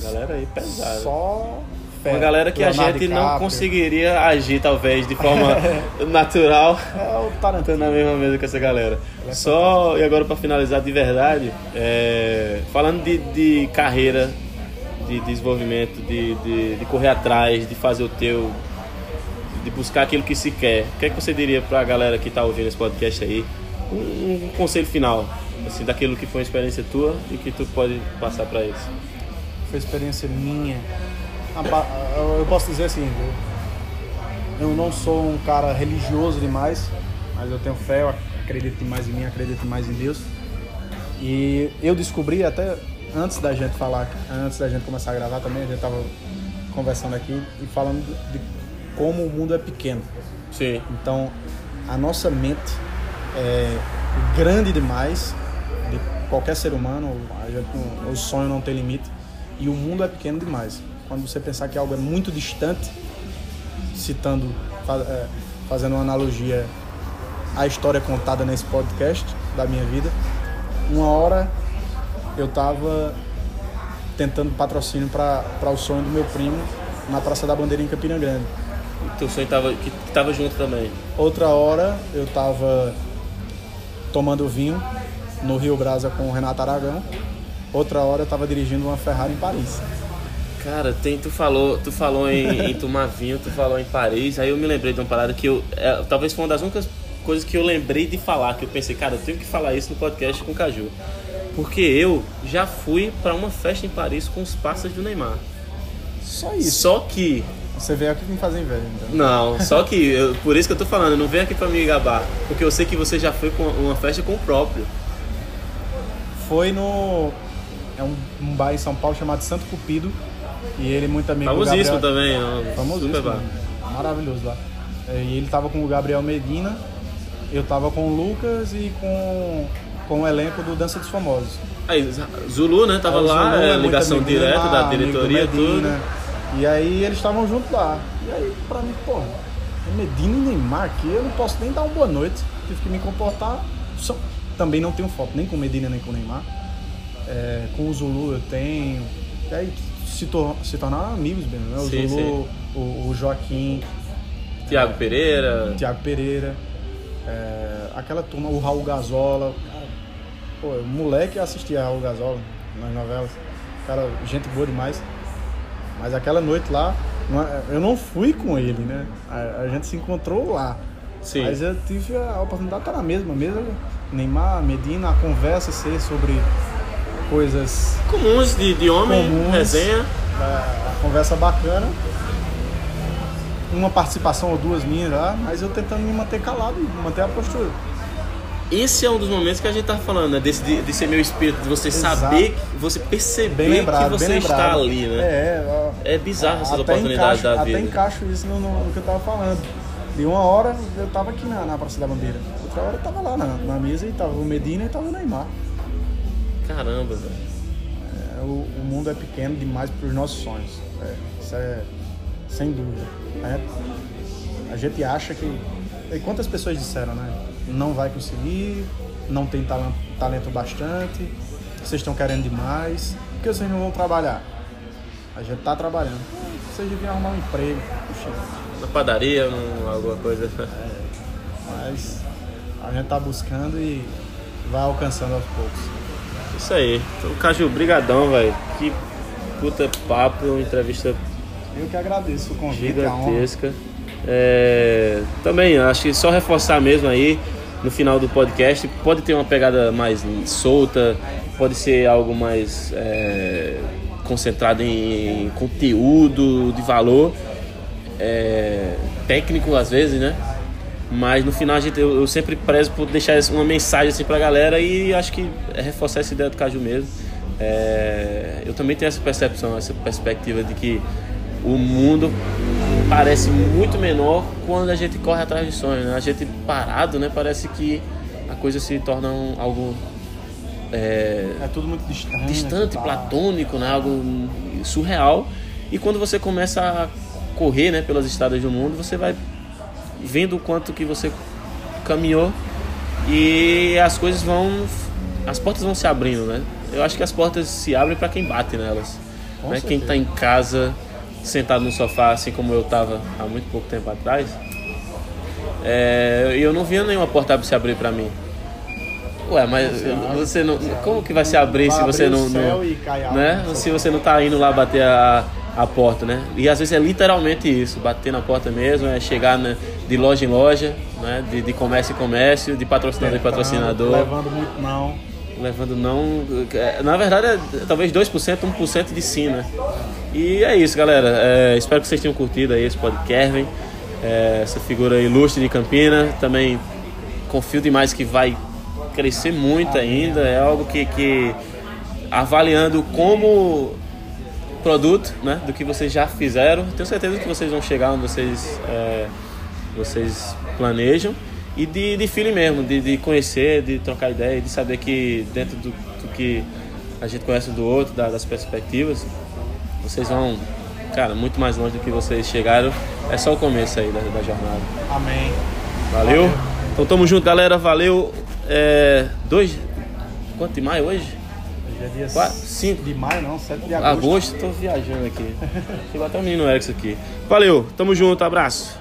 a galera aí pesada. Só Uma galera que a Leonardo gente não conseguiria agir, talvez, de forma natural, É o Tarantino. na mesma mesa com essa galera. é Só, e agora pra finalizar de verdade, é, falando de, de carreira, de desenvolvimento, de, de, de correr atrás, de fazer o teu, de buscar aquilo que se quer, o que é que você diria pra galera que tá ouvindo esse podcast aí? Um, um conselho final, assim, daquilo que foi uma experiência tua e que tu pode passar pra eles. Foi experiência minha. Eu posso dizer assim, eu não sou um cara religioso demais, mas eu tenho fé, eu acredito mais em mim, acredito mais em Deus. E eu descobri até antes da gente falar, antes da gente começar a gravar também, a gente tava conversando aqui e falando de como o mundo é pequeno. Sim. Então, a nossa mente é grande demais de qualquer ser humano, o sonho não tem limite e o mundo é pequeno demais. Quando você pensar que algo é muito distante, citando, é, fazendo uma analogia à história contada nesse podcast da minha vida, uma hora eu estava tentando patrocínio para o sonho do meu primo na Praça da Bandeira em Campina Grande. Teu sonho tava, que, que tava junto também. Outra hora eu tava tomando vinho no Rio Brasa com o Renato Aragão. Outra hora eu tava dirigindo uma Ferrari em Paris. Cara, tem, tu falou, tu falou em, em tomar vinho, tu falou em Paris, aí eu me lembrei de uma parada que eu. é, talvez foi uma das únicas coisas que eu lembrei de falar, que eu pensei, cara, eu tenho que falar isso no podcast com o Caju. Porque eu já fui pra uma festa em Paris com os pássaros do Neymar. Só isso. Só que. Você veio aqui me fazer inveja, então. Não, só que. eu- por isso que eu tô falando, não vem aqui pra me gabar. Porque eu sei que você já foi com uma festa com o próprio. Foi no. É um, um bar em São Paulo chamado Santo Cupido. E ele, muito amigo Famosíssimo Gabriel, também, ó. Famosíssimo. Super bar. Maravilhoso lá. É, E ele tava com o Gabriel Medina, eu tava com o Lucas e com, com o elenco do Dança dos Famosos. Aí, Zulu, né? Tava o lá, Zulu é, é ligação direta da diretoria, tudo. E aí eles estavam juntos lá. E aí, pra mim, pô, é Medina e Neymar aqui, eu não posso nem dar uma boa noite. Tive que me comportar. Só- Também não tenho foto nem com Medina nem com Neymar. É, com o Zulu eu tenho. E aí se, tor se tornaram amigos mesmo, né? O Sim, Zulu, O, o Joaquim, Tiago Pereira. o Thiago Pereira, é, aquela turma, o Raul Gazola. Cara, pô, moleque assistia Raul Gazola nas novelas. Cara, gente boa demais. Mas aquela noite lá, é- eu não fui com ele, né? A, a gente se encontrou lá. Sim. Mas eu tive a oportunidade de estar na mesma mesa. Neymar, Medina, a conversa ser sobre coisas, Comuns de, de homem, Comuns. resenha. a, a conversa bacana. Uma participação ou duas minhas lá, mas eu tentando me manter calado e manter a postura. Esse é um dos momentos que a gente tá falando, né? Desse, de, de ser meu espírito, de você Exato. saber, você perceber lembrado, que você está ali, né? É, É bizarro essas até oportunidades encaixo, da vida. Até encaixo isso no, no- no que eu tava falando. De uma hora eu tava aqui na, na Praça da Bandeira. Outra hora eu tava lá na, na mesa e tava o Medina e tava o Neymar. Caramba, velho. É, o, o mundo é pequeno demais para os nossos sonhos. É, isso é sem dúvida. É, a gente acha que. E quantas pessoas disseram, né? Não vai conseguir, não tem talento, talento bastante, vocês estão querendo demais, por que vocês não vão trabalhar? A gente tá trabalhando. Vocês deviam arrumar um emprego. Puxa, Na padaria, num- alguma coisa. mas a gente tá buscando e vai alcançando aos poucos. Isso aí. Então, Caju, brigadão, velho. Que puta papo, entrevista Eu que agradeço o convite, gigantesca. É, também, acho que só reforçar mesmo aí no final do podcast, pode ter uma pegada mais solta, pode ser algo mais é, concentrado em conteúdo de valor. é, técnico às vezes, né? Mas no final gente, eu, eu sempre prezo por deixar uma mensagem assim pra galera e acho que é reforçar essa ideia do Caju mesmo. É, eu também tenho essa percepção, essa perspectiva de que o mundo parece muito menor quando a gente corre atrás de sonhos. Né? A gente parado, né? Parece que a coisa se torna um, algo é, é, tudo muito distante, distante platônico, né? algo surreal. E quando você começa a correr né, pelas estradas do mundo, você vai vendo o quanto que você caminhou e as coisas vão as portas vão se abrindo, né? Eu acho que as portas se abrem para quem bate nelas. né? Quem está em casa, sentado no sofá, assim como eu estava há muito pouco tempo atrás, é, eu não via nenhuma porta se abrir para mim. Ué, mas você não, como que vai se abrir se você não, não né? Se você não tá indo lá bater a a porta, né? E às vezes é literalmente isso, bater na porta mesmo, é chegar né, de loja em loja, né? De, de comércio em comércio, de patrocinador em patrocinador. Levando muito não. Levando não. É, na verdade é talvez 2%, 1% de sim, né? E é isso, galera. É, espero que vocês tenham curtido aí esse podcast, é, essa figura ilustre de Campina. Também confio demais que vai crescer muito ainda. É algo que, que avaliando como produto, né, do que vocês já fizeram. Tenho certeza que vocês vão chegar onde vocês, é, vocês planejam. E de, de feeling mesmo, de, de conhecer, de trocar ideia, de saber que dentro do, do que a gente conhece do outro, da, das perspectivas, vocês vão, cara, muito mais longe do que vocês chegaram. É só o começo aí da, da jornada. Amém. Valeu? Valeu. Então tamo junto, galera. Valeu. É, dois. Quanto de maio hoje? é dia 5 de maio, não, 7 de agosto. Agosto, tô viajando aqui. Chegou até o menino Erickson aqui. Valeu, tamo junto, abraço.